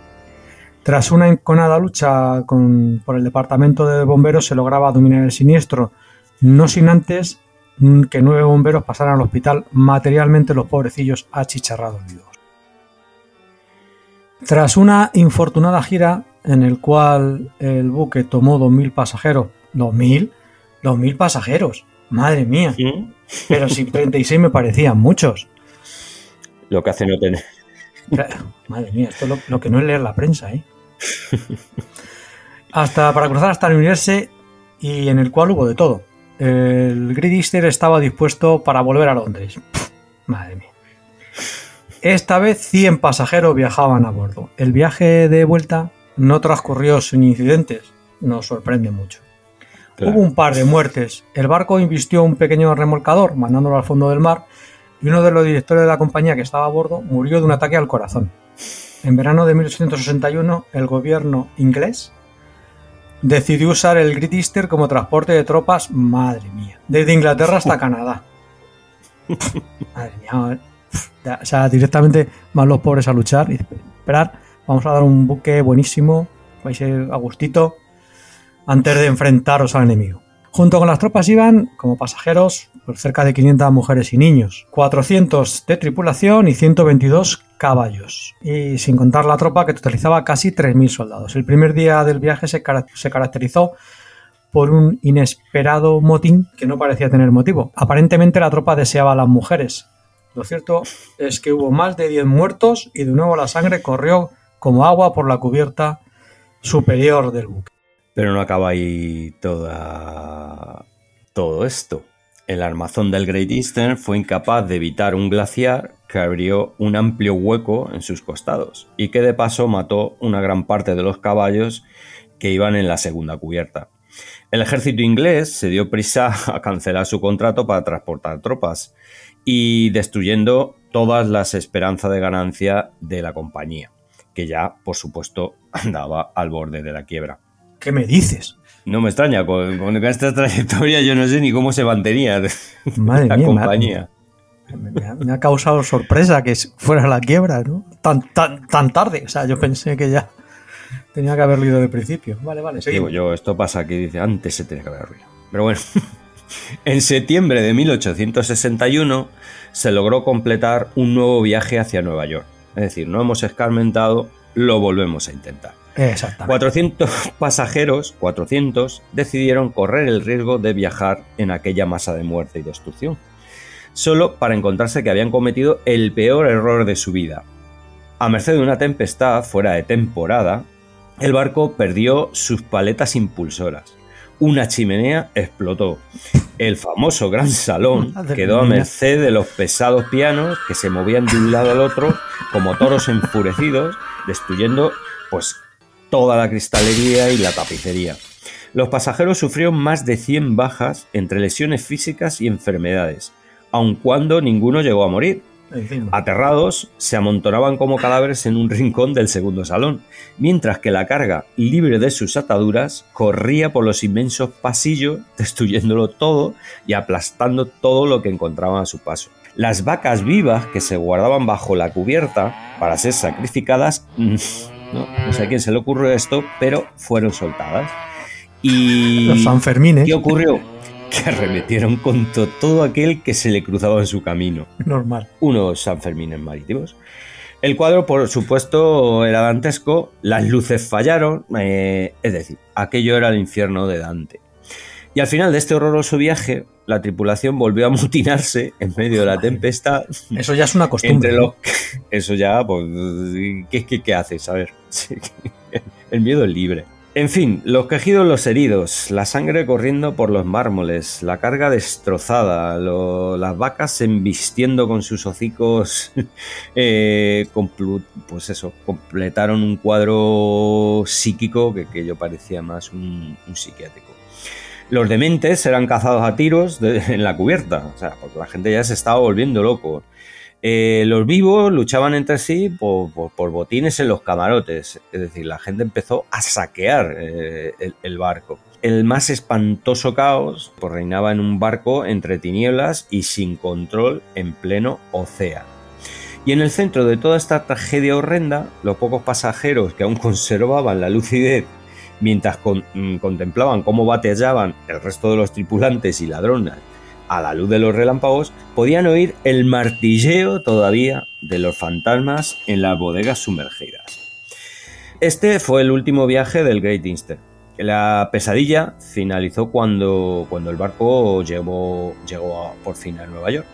Speaker 3: Tras una enconada lucha por el departamento de bomberos se lograba dominar el siniestro, no sin antes que nueve bomberos pasaran al hospital, materialmente los pobrecillos achicharrados vivos. Tras una infortunada gira en el cual el buque tomó 2.000 pasajeros, ¿2.000? 2.000 pasajeros, madre mía, pero si 36 me parecían muchos.
Speaker 2: Lo que hace no tener.
Speaker 3: Madre mía, esto es lo, lo que no es leer la prensa, ¿eh? Hasta para cruzar hasta el unirse y en el cual hubo de todo. El Great Eastern estaba dispuesto para volver a Londres. Madre mía. Esta vez 100 pasajeros viajaban a bordo. El viaje de vuelta no transcurrió sin incidentes. Nos sorprende mucho.
Speaker 2: Claro.
Speaker 3: Hubo un par de muertes. El barco invistió un pequeño remolcador, mandándolo al fondo del mar, y uno de los directores de la compañía que estaba a bordo murió de un ataque al corazón. En verano de 1861, el gobierno inglés decidió usar el Great Eastern como transporte de tropas, madre mía, desde Inglaterra hasta Canadá. madre mía, o sea, directamente van los pobres a luchar y esperar, vamos a dar un buque buenísimo, vais a ir a gustito, antes de enfrentaros al enemigo. Junto con las tropas iban, como pasajeros, pues cerca de 500 mujeres y niños, 400 de tripulación y 122 caballos. Y sin contar la tropa que totalizaba casi 3.000 soldados. El primer día del viaje se, se caracterizó por un inesperado motín que no parecía tener motivo. Aparentemente la tropa deseaba a las mujeres. Lo cierto es que hubo más de 10 muertos y de nuevo la sangre corrió como agua por la cubierta superior del buque.
Speaker 2: Pero no acaba ahí todo esto. El armazón del Great Eastern fue incapaz de evitar un glaciar que abrió un amplio hueco en sus costados y que de paso mató una gran parte de los caballos que iban en la segunda cubierta. El ejército inglés se dio prisa a cancelar su contrato para transportar tropas y destruyendo todas las esperanzas de ganancia de la compañía, que ya, por supuesto, andaba al borde de la quiebra.
Speaker 3: ¿Qué me dices?
Speaker 2: No me extraña, con, esta trayectoria yo no sé ni cómo se mantenía la compañía.
Speaker 3: Me ha, causado sorpresa que fuera la quiebra, ¿no? Tan, tan, tan tarde. O sea, yo pensé que ya tenía que haberlo ido de principio. Vale, vale,
Speaker 2: seguimos. Digo yo, esto pasa que dice, antes se tenía que haber ruido. Pero bueno, en septiembre de 1861 se logró completar un nuevo viaje hacia Nueva York. Es decir, no hemos escarmentado, lo volvemos a intentar.
Speaker 3: Exactamente.
Speaker 2: 400 pasajeros, 400, decidieron correr el riesgo de viajar en aquella masa de muerte y destrucción, solo para encontrarse que habían cometido el peor error de su vida. A merced de una tempestad fuera de temporada, el barco perdió sus paletas impulsoras. Una chimenea explotó. El famoso gran salón quedó a merced de los pesados pianos que se movían de un lado al otro como toros enfurecidos, destruyendo pues toda la cristalería y la tapicería. Los pasajeros sufrieron más de 100 bajas entre lesiones físicas y enfermedades, aun cuando ninguno llegó a morir. Aterrados, se amontonaban como cadáveres en un rincón del segundo salón, mientras que la carga, libre de sus ataduras, corría por los inmensos pasillos, destruyéndolo todo y aplastando todo lo que encontraban a su paso. Las vacas vivas que se guardaban bajo la cubierta para ser sacrificadas mm, ¿no? sé a quién se le ocurrió esto, pero fueron soltadas. Y
Speaker 3: Los Sanfermines.
Speaker 2: ¿Qué ocurrió? Que arremetieron contra todo aquel que se le cruzaba en su camino.
Speaker 3: Normal.
Speaker 2: Unos Sanfermines marítimos. El cuadro, por supuesto, era dantesco, las luces fallaron, eh, es decir, aquello era el infierno de Dante. Y al final de este horroroso viaje, la tripulación volvió a mutinarse en medio de la tempestad.
Speaker 3: Eso ya es una costumbre.
Speaker 2: Eso ya, pues, ¿qué, qué, qué haces? A ver, el miedo es libre. En fin, los quejidos, los heridos, la sangre corriendo por los mármoles, la carga destrozada, las vacas embistiendo con sus hocicos, eh, pues eso, completaron un cuadro psíquico que yo parecía más un psiquiátrico. Los dementes eran cazados a tiros en la cubierta, o sea, porque la gente ya se estaba volviendo loco. Eh, los vivos luchaban entre sí por, botines en los camarotes, es decir, la gente empezó a saquear eh, el, barco. El más espantoso caos pues, reinaba en un barco entre tinieblas y sin control en pleno océano. Y en el centro de toda esta tragedia horrenda, los pocos pasajeros que aún conservaban la lucidez mientras mm, contemplaban cómo bateaban el resto de los tripulantes y ladrones a la luz de los relámpagos, podían oír el martilleo todavía de los fantasmas en las bodegas sumergidas. Este fue el último viaje del Great Eastern. La pesadilla finalizó cuando, cuando el barco llegó, llegó por fin a Nueva York.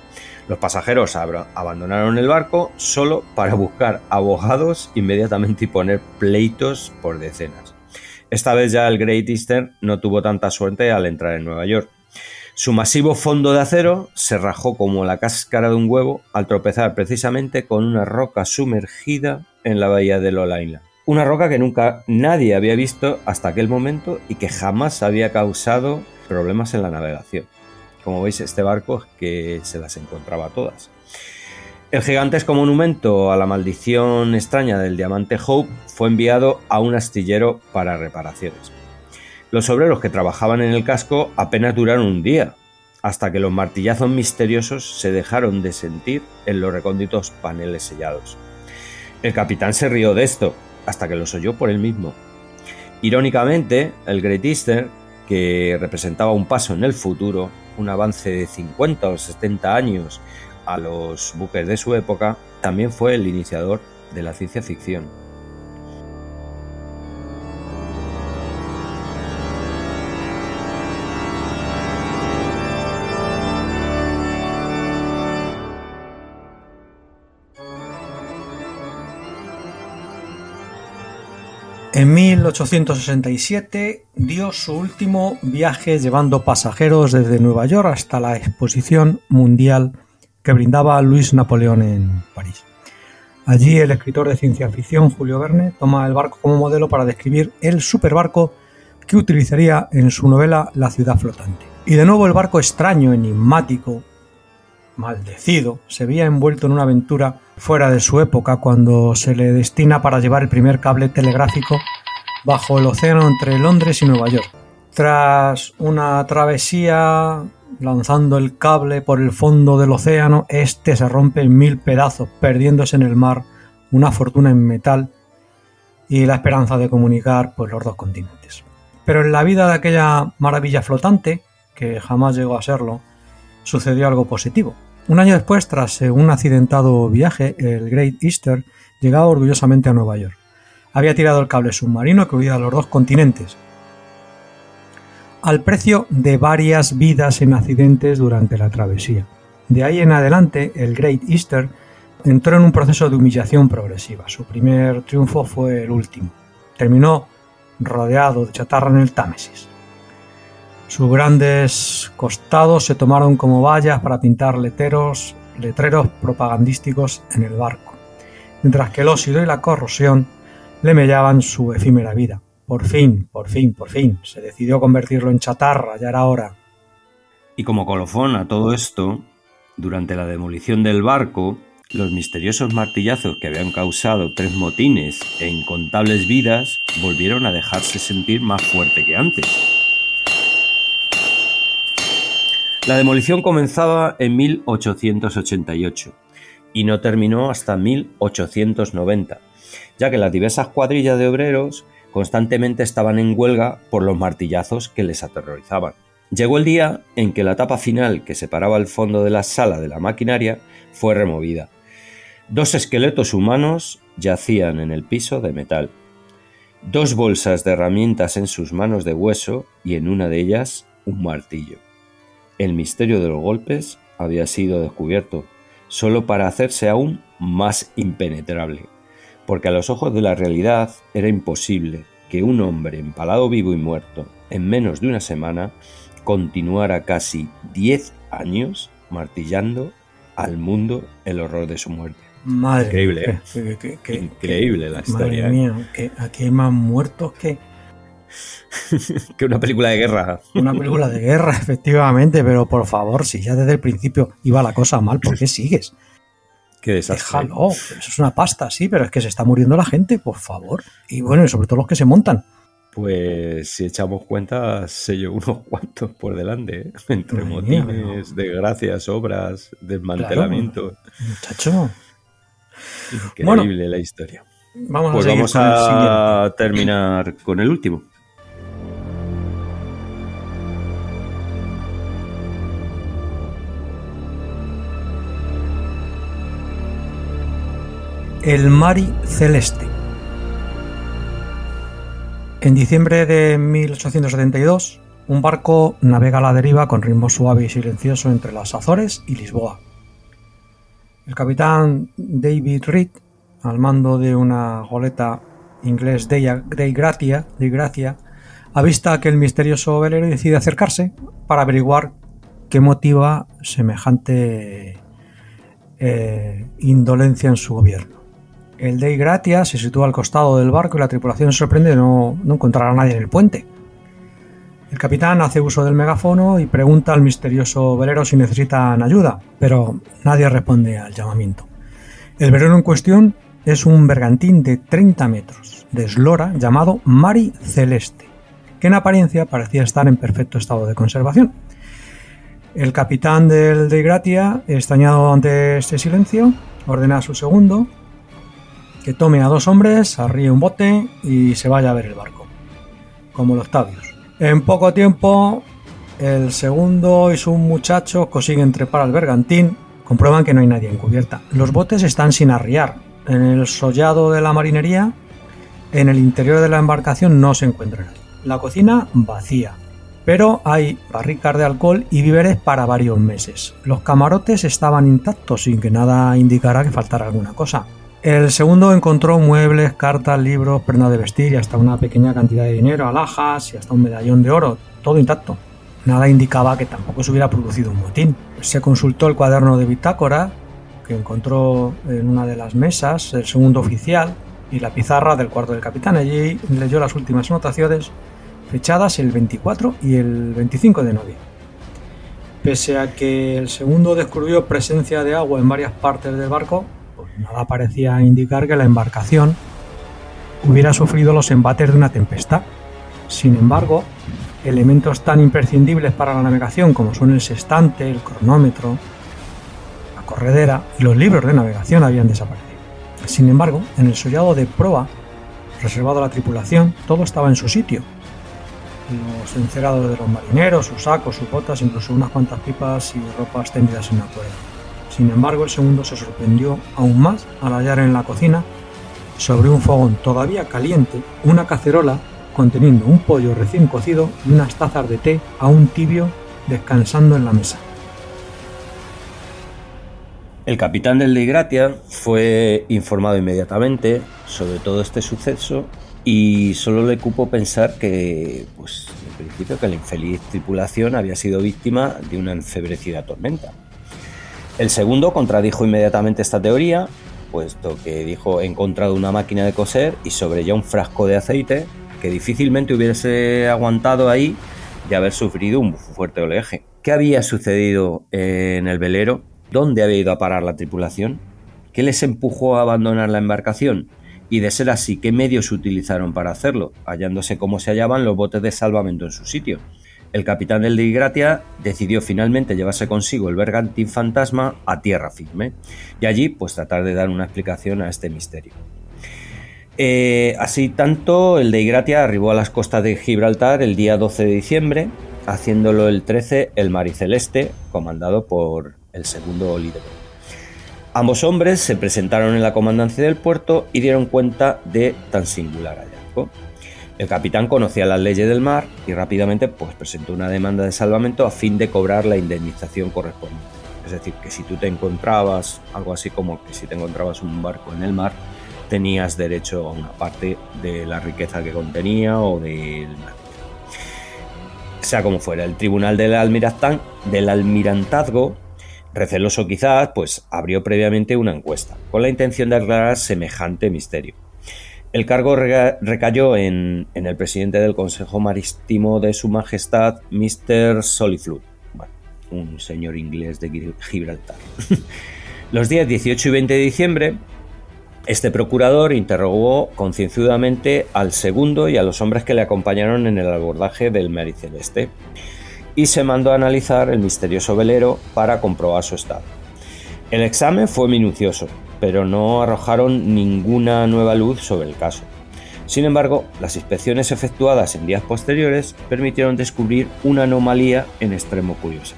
Speaker 2: Los pasajeros abandonaron el barco solo para buscar abogados inmediatamente y poner pleitos por decenas. Esta vez ya el Great Eastern no tuvo tanta suerte al entrar en Nueva York. Su masivo fondo de acero se rajó como la cáscara de un huevo al tropezar precisamente con una roca sumergida en la bahía de Island. Una roca que nunca nadie había visto hasta aquel momento y que jamás había causado problemas en la navegación. Como veis, este barco que se las encontraba todas. El gigantesco monumento a la maldición extraña del diamante Hope fue enviado a un astillero para reparaciones. Los obreros que trabajaban en el casco apenas duraron un día, hasta que los martillazos misteriosos se dejaron de sentir en los recónditos paneles sellados. El capitán se rió de esto, hasta que los oyó por él mismo. Irónicamente, el Great Easter, que representaba un paso en el futuro, un avance de 50 o 70 años a los buques de su época, también fue el iniciador de la ciencia ficción.
Speaker 3: En 1867 dio su último viaje llevando pasajeros desde Nueva York hasta la exposición mundial que brindaba Luis Napoleón en París. Allí el escritor de ciencia ficción Julio Verne toma el barco como modelo para describir el superbarco que utilizaría en su novela La ciudad flotante. Y de nuevo el barco extraño, enigmático, maldecido, se veía envuelto en una aventura fuera de su época cuando se le destina para llevar el primer cable telegráfico bajo el océano entre Londres y Nueva York. Tras una travesía lanzando el cable por el fondo del océano, este se rompe en mil pedazos, perdiéndose en el mar una fortuna en metal y la esperanza de comunicar pues, los dos continentes. Pero en la vida de aquella maravilla flotante, que jamás llegó a serlo, sucedió algo positivo. Un año después, tras eh, un accidentado viaje, el Great Easter llegaba orgullosamente a Nueva York. Había tirado el cable submarino que unía los dos continentes, al precio de varias vidas en accidentes durante la travesía. De ahí en adelante, el Great Easter entró en un proceso de humillación progresiva. Su primer triunfo fue el último. Terminó rodeado de chatarra en el Támesis. Sus grandes costados se tomaron como vallas para pintar letreros, letreros propagandísticos en el barco, mientras que el óxido y la corrosión le mellaban su efímera vida. Por fin, por fin, por fin, se decidió convertirlo en chatarra, ya era hora.
Speaker 2: Y como colofón a todo esto, durante la demolición del barco, los misteriosos martillazos que habían causado tres motines e incontables vidas volvieron a dejarse sentir más fuerte que antes. La demolición comenzaba en 1888 y no terminó hasta 1890, ya que las diversas cuadrillas de obreros constantemente estaban en huelga por los martillazos que les aterrorizaban. Llegó el día en que la tapa final que separaba el fondo de la sala de la maquinaria fue removida. Dos esqueletos humanos yacían en el piso de metal. Dos bolsas de herramientas en sus manos de hueso y en una de ellas un martillo. El misterio de los golpes había sido descubierto, solo para hacerse aún más impenetrable, porque a los ojos de la realidad era imposible que un hombre empalado vivo y muerto en menos de una semana continuara casi 10 años martillando al mundo el horror de su muerte.
Speaker 3: Madre
Speaker 2: Increíble, ¿eh? Increíble la historia.
Speaker 3: Madre ¿eh? mía, aquí hay más muertos que
Speaker 2: que una película de guerra.
Speaker 3: Una película de guerra, efectivamente, pero por favor, si ya desde el principio iba la cosa mal, ¿por qué sigues?
Speaker 2: Qué desastre.
Speaker 3: Déjalo, eso es una pasta, sí, pero es que se está muriendo la gente, por favor. Y bueno, y sobre todo los que se montan.
Speaker 2: Pues si echamos cuenta, se llevó unos cuantos por delante, ¿eh? entre motines, desgracias, obras, desmantelamiento.
Speaker 3: muchacho.
Speaker 2: Increíble la historia.
Speaker 3: Vamos
Speaker 2: pues
Speaker 3: a
Speaker 2: vamos a terminar con el último.
Speaker 3: El Mari Celeste. En diciembre de 1872, un barco navega a la deriva con ritmo suave y silencioso entre las Azores y Lisboa. El capitán David Reed, al mando de una goleta inglés Dei Gratia, de Gracia, avista aquel misterioso velero decide acercarse para averiguar qué motiva semejante eh, indolencia en su gobierno. El Dei Gratia se sitúa al costado del barco y la tripulación sorprende de no, encontrar a nadie en el puente. El capitán hace uso del megáfono y pregunta al misterioso velero si necesitan ayuda, pero nadie responde al llamamiento. El velero en cuestión es un bergantín de 30 metros, de eslora, llamado Mari Celeste, que en apariencia parecía estar en perfecto estado de conservación. El capitán del de Gratia, extrañado ante este silencio, ordena a su segundo tome a dos hombres, arríe un bote y se vaya a ver el barco, como los Octavius. En poco tiempo, el segundo y sus muchachos consiguen trepar al bergantín, comprueban que no hay nadie en cubierta. Los botes están sin arriar. En el sollado de la marinería, en el interior de la embarcación no se encuentra nadie. La cocina vacía, pero hay barricas de alcohol y víveres para varios meses. Los camarotes estaban intactos sin que nada indicara que faltara alguna cosa. El segundo encontró muebles, cartas, libros, prendas de vestir y hasta una pequeña cantidad de dinero, alhajas y hasta un medallón de oro, todo intacto. Nada indicaba que tampoco se hubiera producido un motín. Se consultó el cuaderno de bitácora que encontró en una de las mesas el segundo oficial y la pizarra del cuarto del capitán. Allí leyó las últimas anotaciones fechadas el 24 y el 25 de noviembre. Pese a que el segundo descubrió presencia de agua en varias partes del barco, Nada parecía indicar que la embarcación hubiera sufrido los embates de una tempestad. Sin embargo, elementos tan imprescindibles para la navegación como son el sextante, el cronómetro, la corredera y los libros de navegación habían desaparecido. Sin embargo, en el sollado de proa, reservado a la tripulación, todo estaba en su sitio. Los encerados de los marineros, sus sacos, sus botas, incluso unas cuantas pipas y ropas tendidas en la cuerda. Sin embargo, el segundo se sorprendió aún más al hallar en la cocina, sobre un fogón todavía caliente, una cacerola conteniendo un pollo recién cocido y unas tazas de té aún tibio descansando en la mesa.
Speaker 2: El capitán del de Gratia fue informado inmediatamente sobre todo este suceso y solo le cupo pensar que, pues, en principio, que la infeliz tripulación había sido víctima de una enfebrecida tormenta. El segundo contradijo inmediatamente esta teoría, puesto que dijo he encontrado una máquina de coser y sobre ella un frasco de aceite que difícilmente hubiese aguantado ahí de haber sufrido un fuerte oleaje. ¿Qué había sucedido en el velero? ¿Dónde había ido a parar la tripulación? ¿Qué les empujó a abandonar la embarcación? Y de ser así, ¿qué medios utilizaron para hacerlo, hallándose como se hallaban los botes de salvamento en su sitio? El capitán del de Gratia decidió finalmente llevarse consigo el bergantín fantasma a tierra firme y allí pues tratar de dar una explicación a este misterio. Eh, así tanto, el de Gratia arribó a las costas de Gibraltar el día 12 de diciembre, haciéndolo el 13 el Mariceleste, comandado por el segundo líder. Ambos hombres se presentaron en la comandancia del puerto y dieron cuenta de tan singular hallazgo. El capitán conocía las leyes del mar y rápidamente pues, presentó una demanda de salvamento a fin de cobrar la indemnización correspondiente. Es decir, que si tú te encontrabas, algo así como que si te encontrabas un barco en el mar, tenías derecho a una parte de la riqueza que contenía o del Sea como fuera, el tribunal del, del almirantazgo, receloso quizás, pues abrió previamente una encuesta, con la intención de aclarar semejante misterio. El cargo recayó en, el presidente del Consejo Marítimo de Su Majestad, Mr. Soliflud, un señor inglés de Gibraltar. Los días 18 y 20 de diciembre, este procurador interrogó concienzudamente al segundo y a los hombres que le acompañaron en el abordaje del Mary Celeste y se mandó a analizar el misterioso velero para comprobar su estado. El examen fue minucioso, pero no arrojaron ninguna nueva luz sobre el caso. Sin embargo, las inspecciones efectuadas en días posteriores permitieron descubrir una anomalía en extremo curiosa.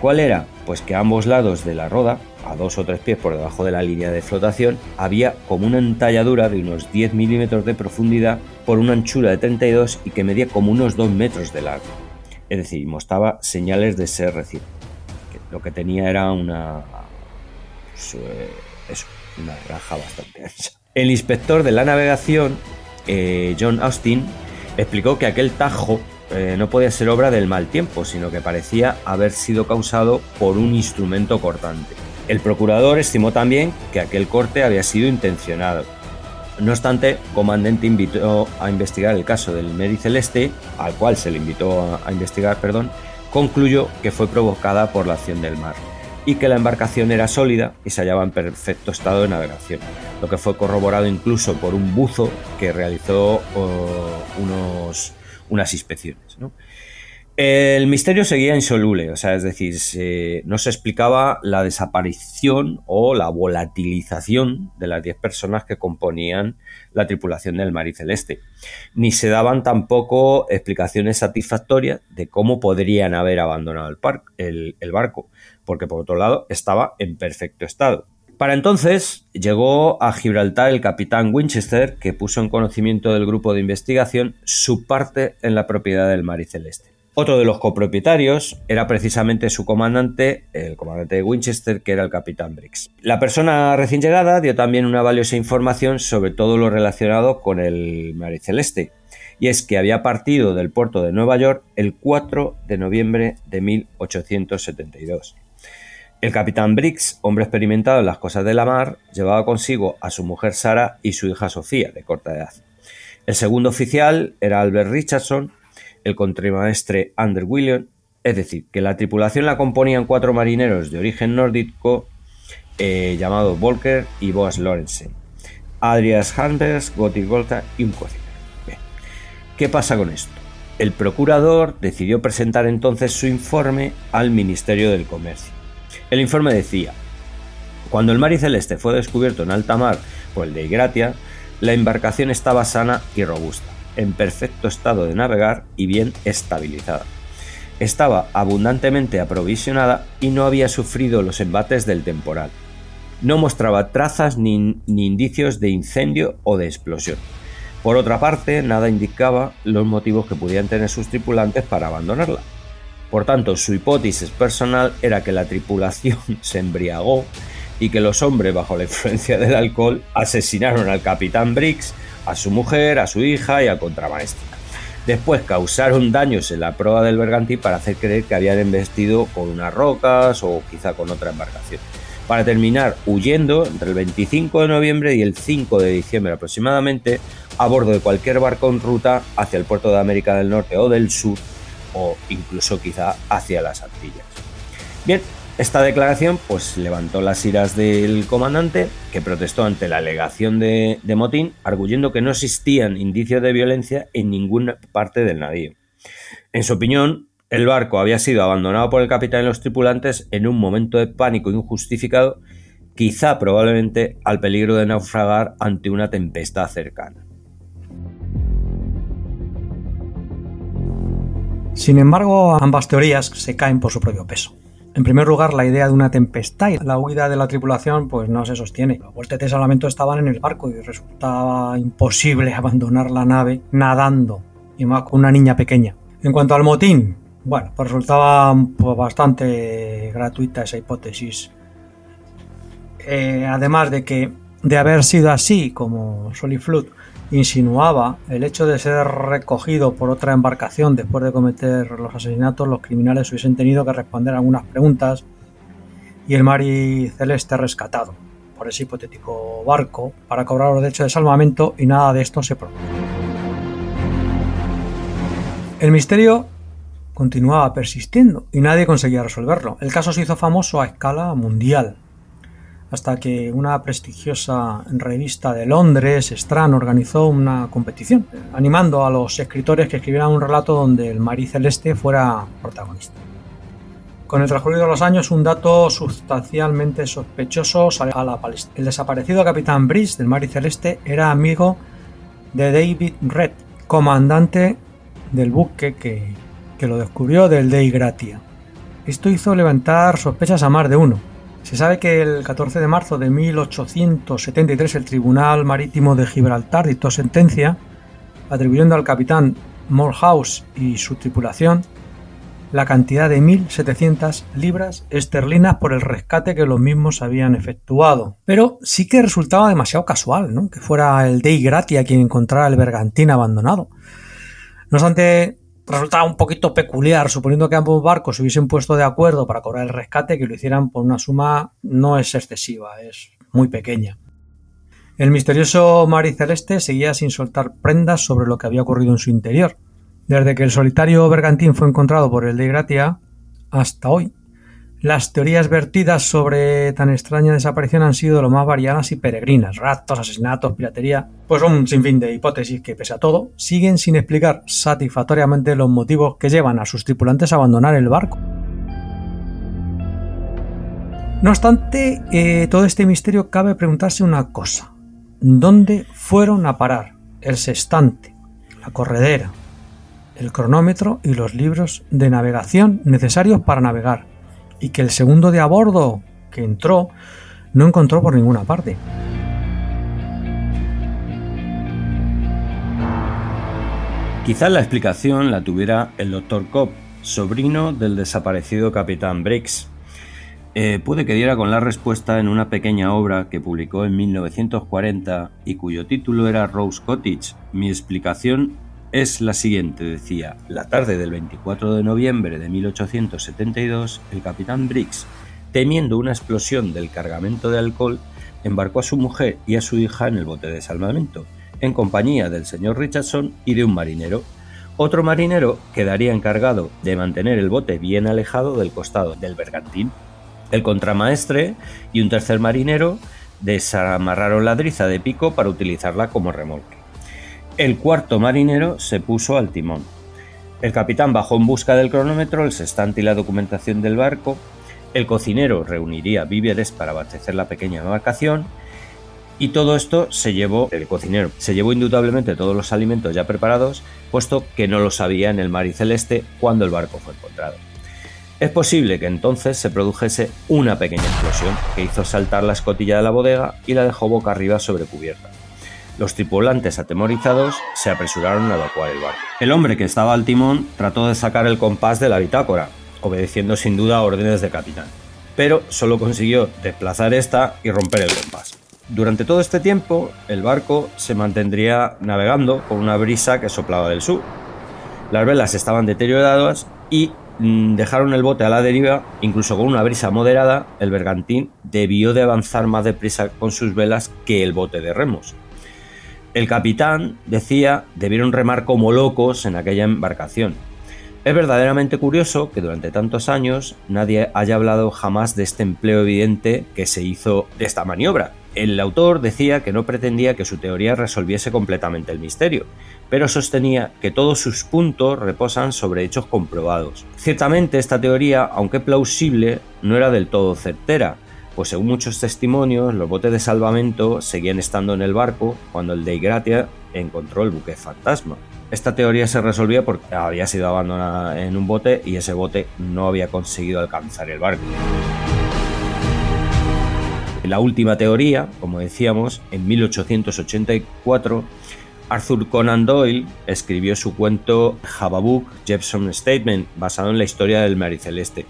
Speaker 2: ¿Cuál era? Pues que a ambos lados de la roda, a dos o tres pies por debajo de la línea de flotación, había como una entalladura de unos 10 milímetros de profundidad por una anchura de 32 y que medía como unos 2 metros de largo. Es decir, mostraba señales de ser reciente. Lo que tenía era una pues, eh, es una granja bastante ancha. El inspector de la navegación, eh, John Austin, explicó que aquel tajo eh, no podía ser obra del mal tiempo, sino que parecía haber sido causado por un instrumento cortante. El procurador estimó también que aquel corte había sido intencionado. No obstante, comandante invitó a investigar el caso del Mary Celeste, al cual se le invitó a investigar, perdón, concluyó que fue provocada por la acción del mar y que la embarcación era sólida y se hallaba en perfecto estado de navegación, lo que fue corroborado incluso por un buzo que realizó unos, unas inspecciones. El misterio seguía insoluble, o sea, es decir, no se explicaba la desaparición o la volatilización de las 10 personas que componían la tripulación del Mar Celeste, ni se daban tampoco explicaciones satisfactorias de cómo podrían haber abandonado el, el barco, porque por otro lado estaba en perfecto estado. Para entonces llegó a Gibraltar el capitán Winchester, que puso en conocimiento del grupo de investigación su parte en la propiedad del Mar Celeste. Otro de los copropietarios era precisamente su comandante, el comandante de Winchester, que era el capitán Briggs. La persona recién llegada dio también una valiosa información sobre todo lo relacionado con el Mar Celeste, y es que había partido del puerto de Nueva York el 4 de noviembre de 1872. El capitán Briggs, hombre experimentado en las cosas de la mar, llevaba consigo a su mujer Sara y su hija Sofía, de corta edad. El segundo oficial era Albert Richardson, el contramaestre Andrew William, es decir, que la tripulación la componían cuatro marineros de origen nórdico eh, llamados Volker y Boas Lorenzen, Adrias Hanbers, Gotti Golta y un cocinero. ¿Qué pasa con esto? El procurador decidió presentar entonces su informe al Ministerio del Comercio. El informe decía, cuando el Mar Celeste fue descubierto en alta mar por el de Igratia, la embarcación estaba sana y robusta en perfecto estado de navegar y bien estabilizada. Estaba abundantemente aprovisionada y no había sufrido los embates del temporal. No mostraba trazas ni, indicios de incendio o de explosión. Por otra parte, nada indicaba los motivos que pudieran tener sus tripulantes para abandonarla. Por tanto, su hipótesis personal era que la tripulación se embriagó y que los hombres, bajo la influencia del alcohol, asesinaron al capitán Briggs a su mujer, a su hija y al contramaestre. Después causaron daños en la proa del bergantín para hacer creer que habían embestido con unas rocas o quizá con otra embarcación. Para terminar huyendo entre el 25 de noviembre y el 5 de diciembre aproximadamente a bordo de cualquier barco en ruta hacia el puerto de América del Norte o del Sur o incluso quizá hacia las Antillas. Bien, esta declaración pues, levantó las iras del comandante, que protestó ante la alegación de, motín, arguyendo que no existían indicios de violencia en ninguna parte del navío. En su opinión, el barco había sido abandonado por el capitán y los tripulantes en un momento de pánico injustificado, quizá probablemente al peligro de naufragar ante una tempestad cercana.
Speaker 3: Sin embargo, ambas teorías se caen por su propio peso. En primer lugar, la idea de una tempestad y la huida de la tripulación pues no se sostiene. Los vueltes de salvamento estaban en el barco y resultaba imposible abandonar la nave nadando, y más con una niña pequeña. En cuanto al motín, bueno, pues resultaba pues, bastante gratuita esa hipótesis. Eh, además de que, de haber sido así, como Soliflut insinuaba el hecho de ser recogido por otra embarcación después de cometer los asesinatos, los criminales hubiesen tenido que responder algunas preguntas y el Mari Celeste rescatado por ese hipotético barco para cobrar los derechos de salvamento y nada de esto se produjo. El misterio continuaba persistiendo y nadie conseguía resolverlo. El caso se hizo famoso a escala mundial hasta que una prestigiosa revista de Londres, Strand, organizó una competición, animando a los escritores que escribieran un relato donde el Marí Celeste fuera protagonista. Con el transcurrido de los años, un dato sustancialmente sospechoso salió a la palestra. El desaparecido capitán Brice del Marí Celeste era amigo de David Red, comandante del buque que, que lo descubrió del Dei Gratia. Esto hizo levantar sospechas a más de uno, se sabe que el 14 de marzo de 1873 el Tribunal Marítimo de Gibraltar dictó sentencia atribuyendo al capitán Morehouse y su tripulación la cantidad de 1.700 libras esterlinas por el rescate que los mismos habían efectuado. Pero sí que resultaba demasiado casual, ¿no? Que fuera el Dei Gratia quien encontrara el bergantín abandonado. No obstante, resultaba un poquito peculiar, suponiendo que ambos barcos se hubiesen puesto de acuerdo para cobrar el rescate, que lo hicieran por una suma no es excesiva, es muy pequeña. El misterioso mar y celeste seguía sin soltar prendas sobre lo que había ocurrido en su interior. Desde que el solitario bergantín fue encontrado por el de Gratia hasta hoy, Las teorías vertidas sobre tan extraña desaparición han sido lo más variadas y peregrinas. Raptos, asesinatos, piratería. Pues un sinfín de hipótesis que, pese a todo, siguen sin explicar satisfactoriamente los motivos que llevan a sus tripulantes a abandonar el barco. No obstante, eh, todo este misterio cabe preguntarse una cosa. ¿Dónde fueron a parar el sextante, la corredera, el cronómetro y los libros de navegación necesarios para navegar? Y que el segundo de a bordo que entró no encontró por ninguna parte.
Speaker 2: Quizás la explicación la tuviera el Dr. Cobb, sobrino del desaparecido capitán Briggs. Eh, puede que diera con la respuesta en una pequeña obra que publicó en 1940 y cuyo título era Rose Cottage. Mi explicación es la siguiente, decía. La tarde del 24 de noviembre de 1872, el capitán Briggs, temiendo una explosión del cargamento de alcohol, embarcó a su mujer y a su hija en el bote de salvamento, en compañía del señor Richardson y de un marinero. Otro marinero quedaría encargado de mantener el bote bien alejado del costado del bergantín. El contramaestre y un tercer marinero desamarraron la driza de pico para utilizarla como remolque. El cuarto marinero se puso al timón. El capitán bajó en busca del cronómetro, el sextante y la documentación del barco. El cocinero reuniría víveres para abastecer la pequeña embarcación. Y todo esto se llevó, el cocinero, se llevó indudablemente todos los alimentos ya preparados, puesto que no los había en el mar y celeste cuando el barco fue encontrado. Es posible que entonces se produjese una pequeña explosión que hizo saltar la escotilla de la bodega y la dejó boca arriba sobre cubierta. Los tripulantes atemorizados se apresuraron a evacuar el barco. El hombre que estaba al timón trató de sacar el compás de la bitácora, obedeciendo sin duda órdenes de capitán, pero solo consiguió desplazar esta y romper el compás. Durante todo este tiempo, el barco se mantendría navegando con una brisa que soplaba del sur. Las velas estaban deterioradas y mm, dejaron el bote a la deriva, incluso con una brisa moderada, el bergantín debió de avanzar más deprisa con sus velas que el bote de remos. El capitán decía debieron remar como locos en aquella embarcación. Es verdaderamente curioso que durante tantos años nadie haya hablado jamás de este empleo evidente que se hizo de esta maniobra. El autor decía que no pretendía que su teoría resolviese completamente el misterio, pero sostenía que todos sus puntos reposan sobre hechos comprobados. Ciertamente esta teoría, aunque plausible, no era del todo certera, pues según muchos testimonios, los botes de salvamento seguían estando en el barco cuando el Dei Gratia encontró el buque fantasma. Esta teoría se resolvía porque había sido abandonada en un bote y ese bote no había conseguido alcanzar el barco. La última teoría, como decíamos, en 1884, Arthur Conan Doyle escribió su cuento Habakkuk Jepson Statement, basado en la historia del Mariceleste.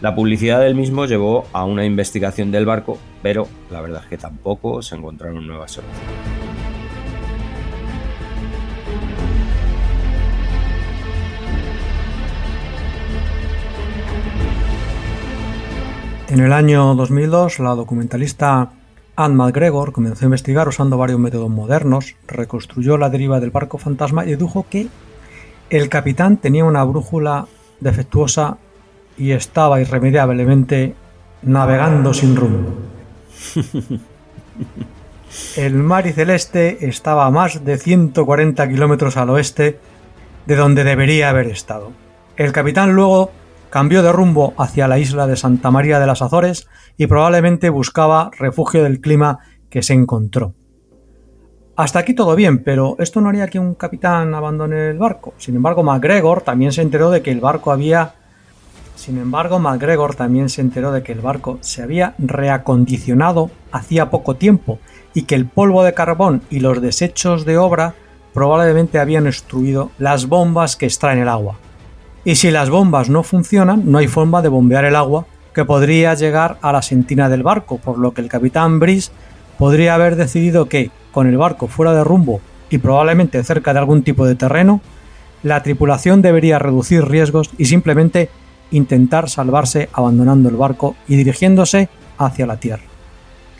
Speaker 2: La publicidad del mismo llevó a una investigación del barco, pero la verdad es que tampoco se encontraron nuevas soluciones.
Speaker 3: En el año 2002, la documentalista Anne McGregor comenzó a investigar usando varios métodos modernos, reconstruyó la deriva del barco fantasma y dedujo que el capitán tenía una brújula defectuosa y estaba irremediablemente navegando sin rumbo. El mar y celeste estaba a más de 140 kilómetros al oeste de donde debería haber estado. El capitán luego cambió de rumbo hacia la isla de Santa María de las Azores y probablemente buscaba refugio del clima que se encontró. Hasta aquí todo bien, pero esto no haría que un capitán abandone el barco. Sin embargo, MacGregor también se enteró de que el barco había sin embargo, MacGregor también se enteró de que el barco se había reacondicionado hacía poco tiempo y que el polvo de carbón y los desechos de obra probablemente habían destruido las bombas que extraen el agua. Y si las bombas no funcionan, no hay forma de bombear el agua que podría llegar a la sentina del barco, por lo que el capitán Brice podría haber decidido que, con el barco fuera de rumbo y probablemente cerca de algún tipo de terreno, la tripulación debería reducir riesgos y simplemente intentar salvarse abandonando el barco y dirigiéndose hacia la Tierra.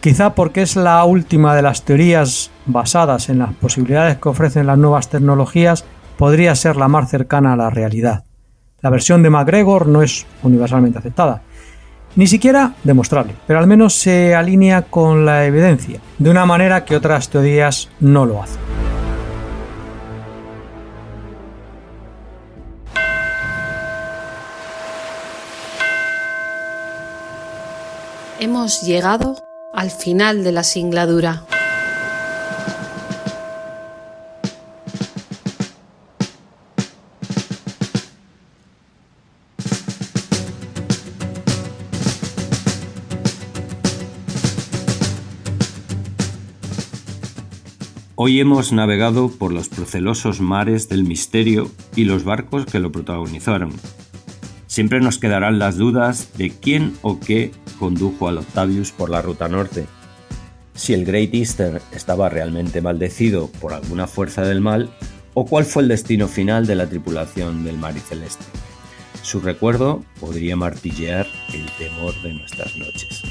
Speaker 3: Quizá porque es la última de las teorías basadas en las posibilidades que ofrecen las nuevas tecnologías, podría ser la más cercana a la realidad. La versión de MacGregor no es universalmente aceptada. Ni siquiera demostrable, pero al menos se alinea con la evidencia, de una manera que otras teorías no lo hacen.
Speaker 5: Hemos llegado al final de la singladura.
Speaker 2: Hoy hemos navegado por los procelosos mares del misterio y los barcos que lo protagonizaron. Siempre nos quedarán las dudas de quién o qué condujo al Octavius por la ruta norte. Si el Great Eastern estaba realmente maldecido por alguna fuerza del mal, o cuál fue el destino final de la tripulación del Mar y Celeste. Su recuerdo podría martillear el temor de nuestras noches.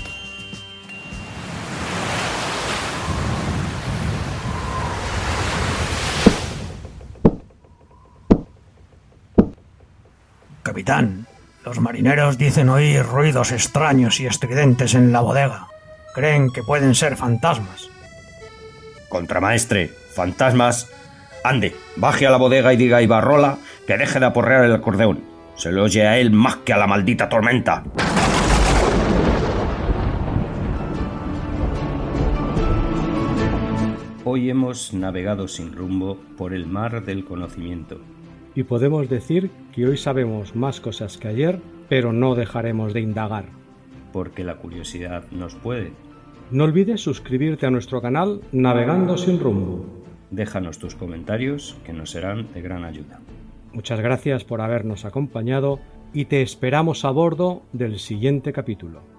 Speaker 3: Capitán, los marineros dicen oír ruidos extraños y estridentes en la bodega. Creen que pueden ser fantasmas.
Speaker 2: Contramaestre, fantasmas. Ande, baje a la bodega y diga a Ibarrola que deje de aporrear el acordeón. Se lo oye a él más que a la maldita tormenta. Hoy hemos navegado sin rumbo por el mar del conocimiento
Speaker 6: y podemos decir que hoy sabemos más cosas que ayer, pero no dejaremos de indagar.
Speaker 2: Porque la curiosidad nos puede.
Speaker 6: No olvides suscribirte a nuestro canal Navegando sin rumbo.
Speaker 2: Déjanos tus comentarios que nos serán de gran ayuda.
Speaker 6: Muchas gracias por habernos acompañado y te esperamos a bordo del siguiente capítulo.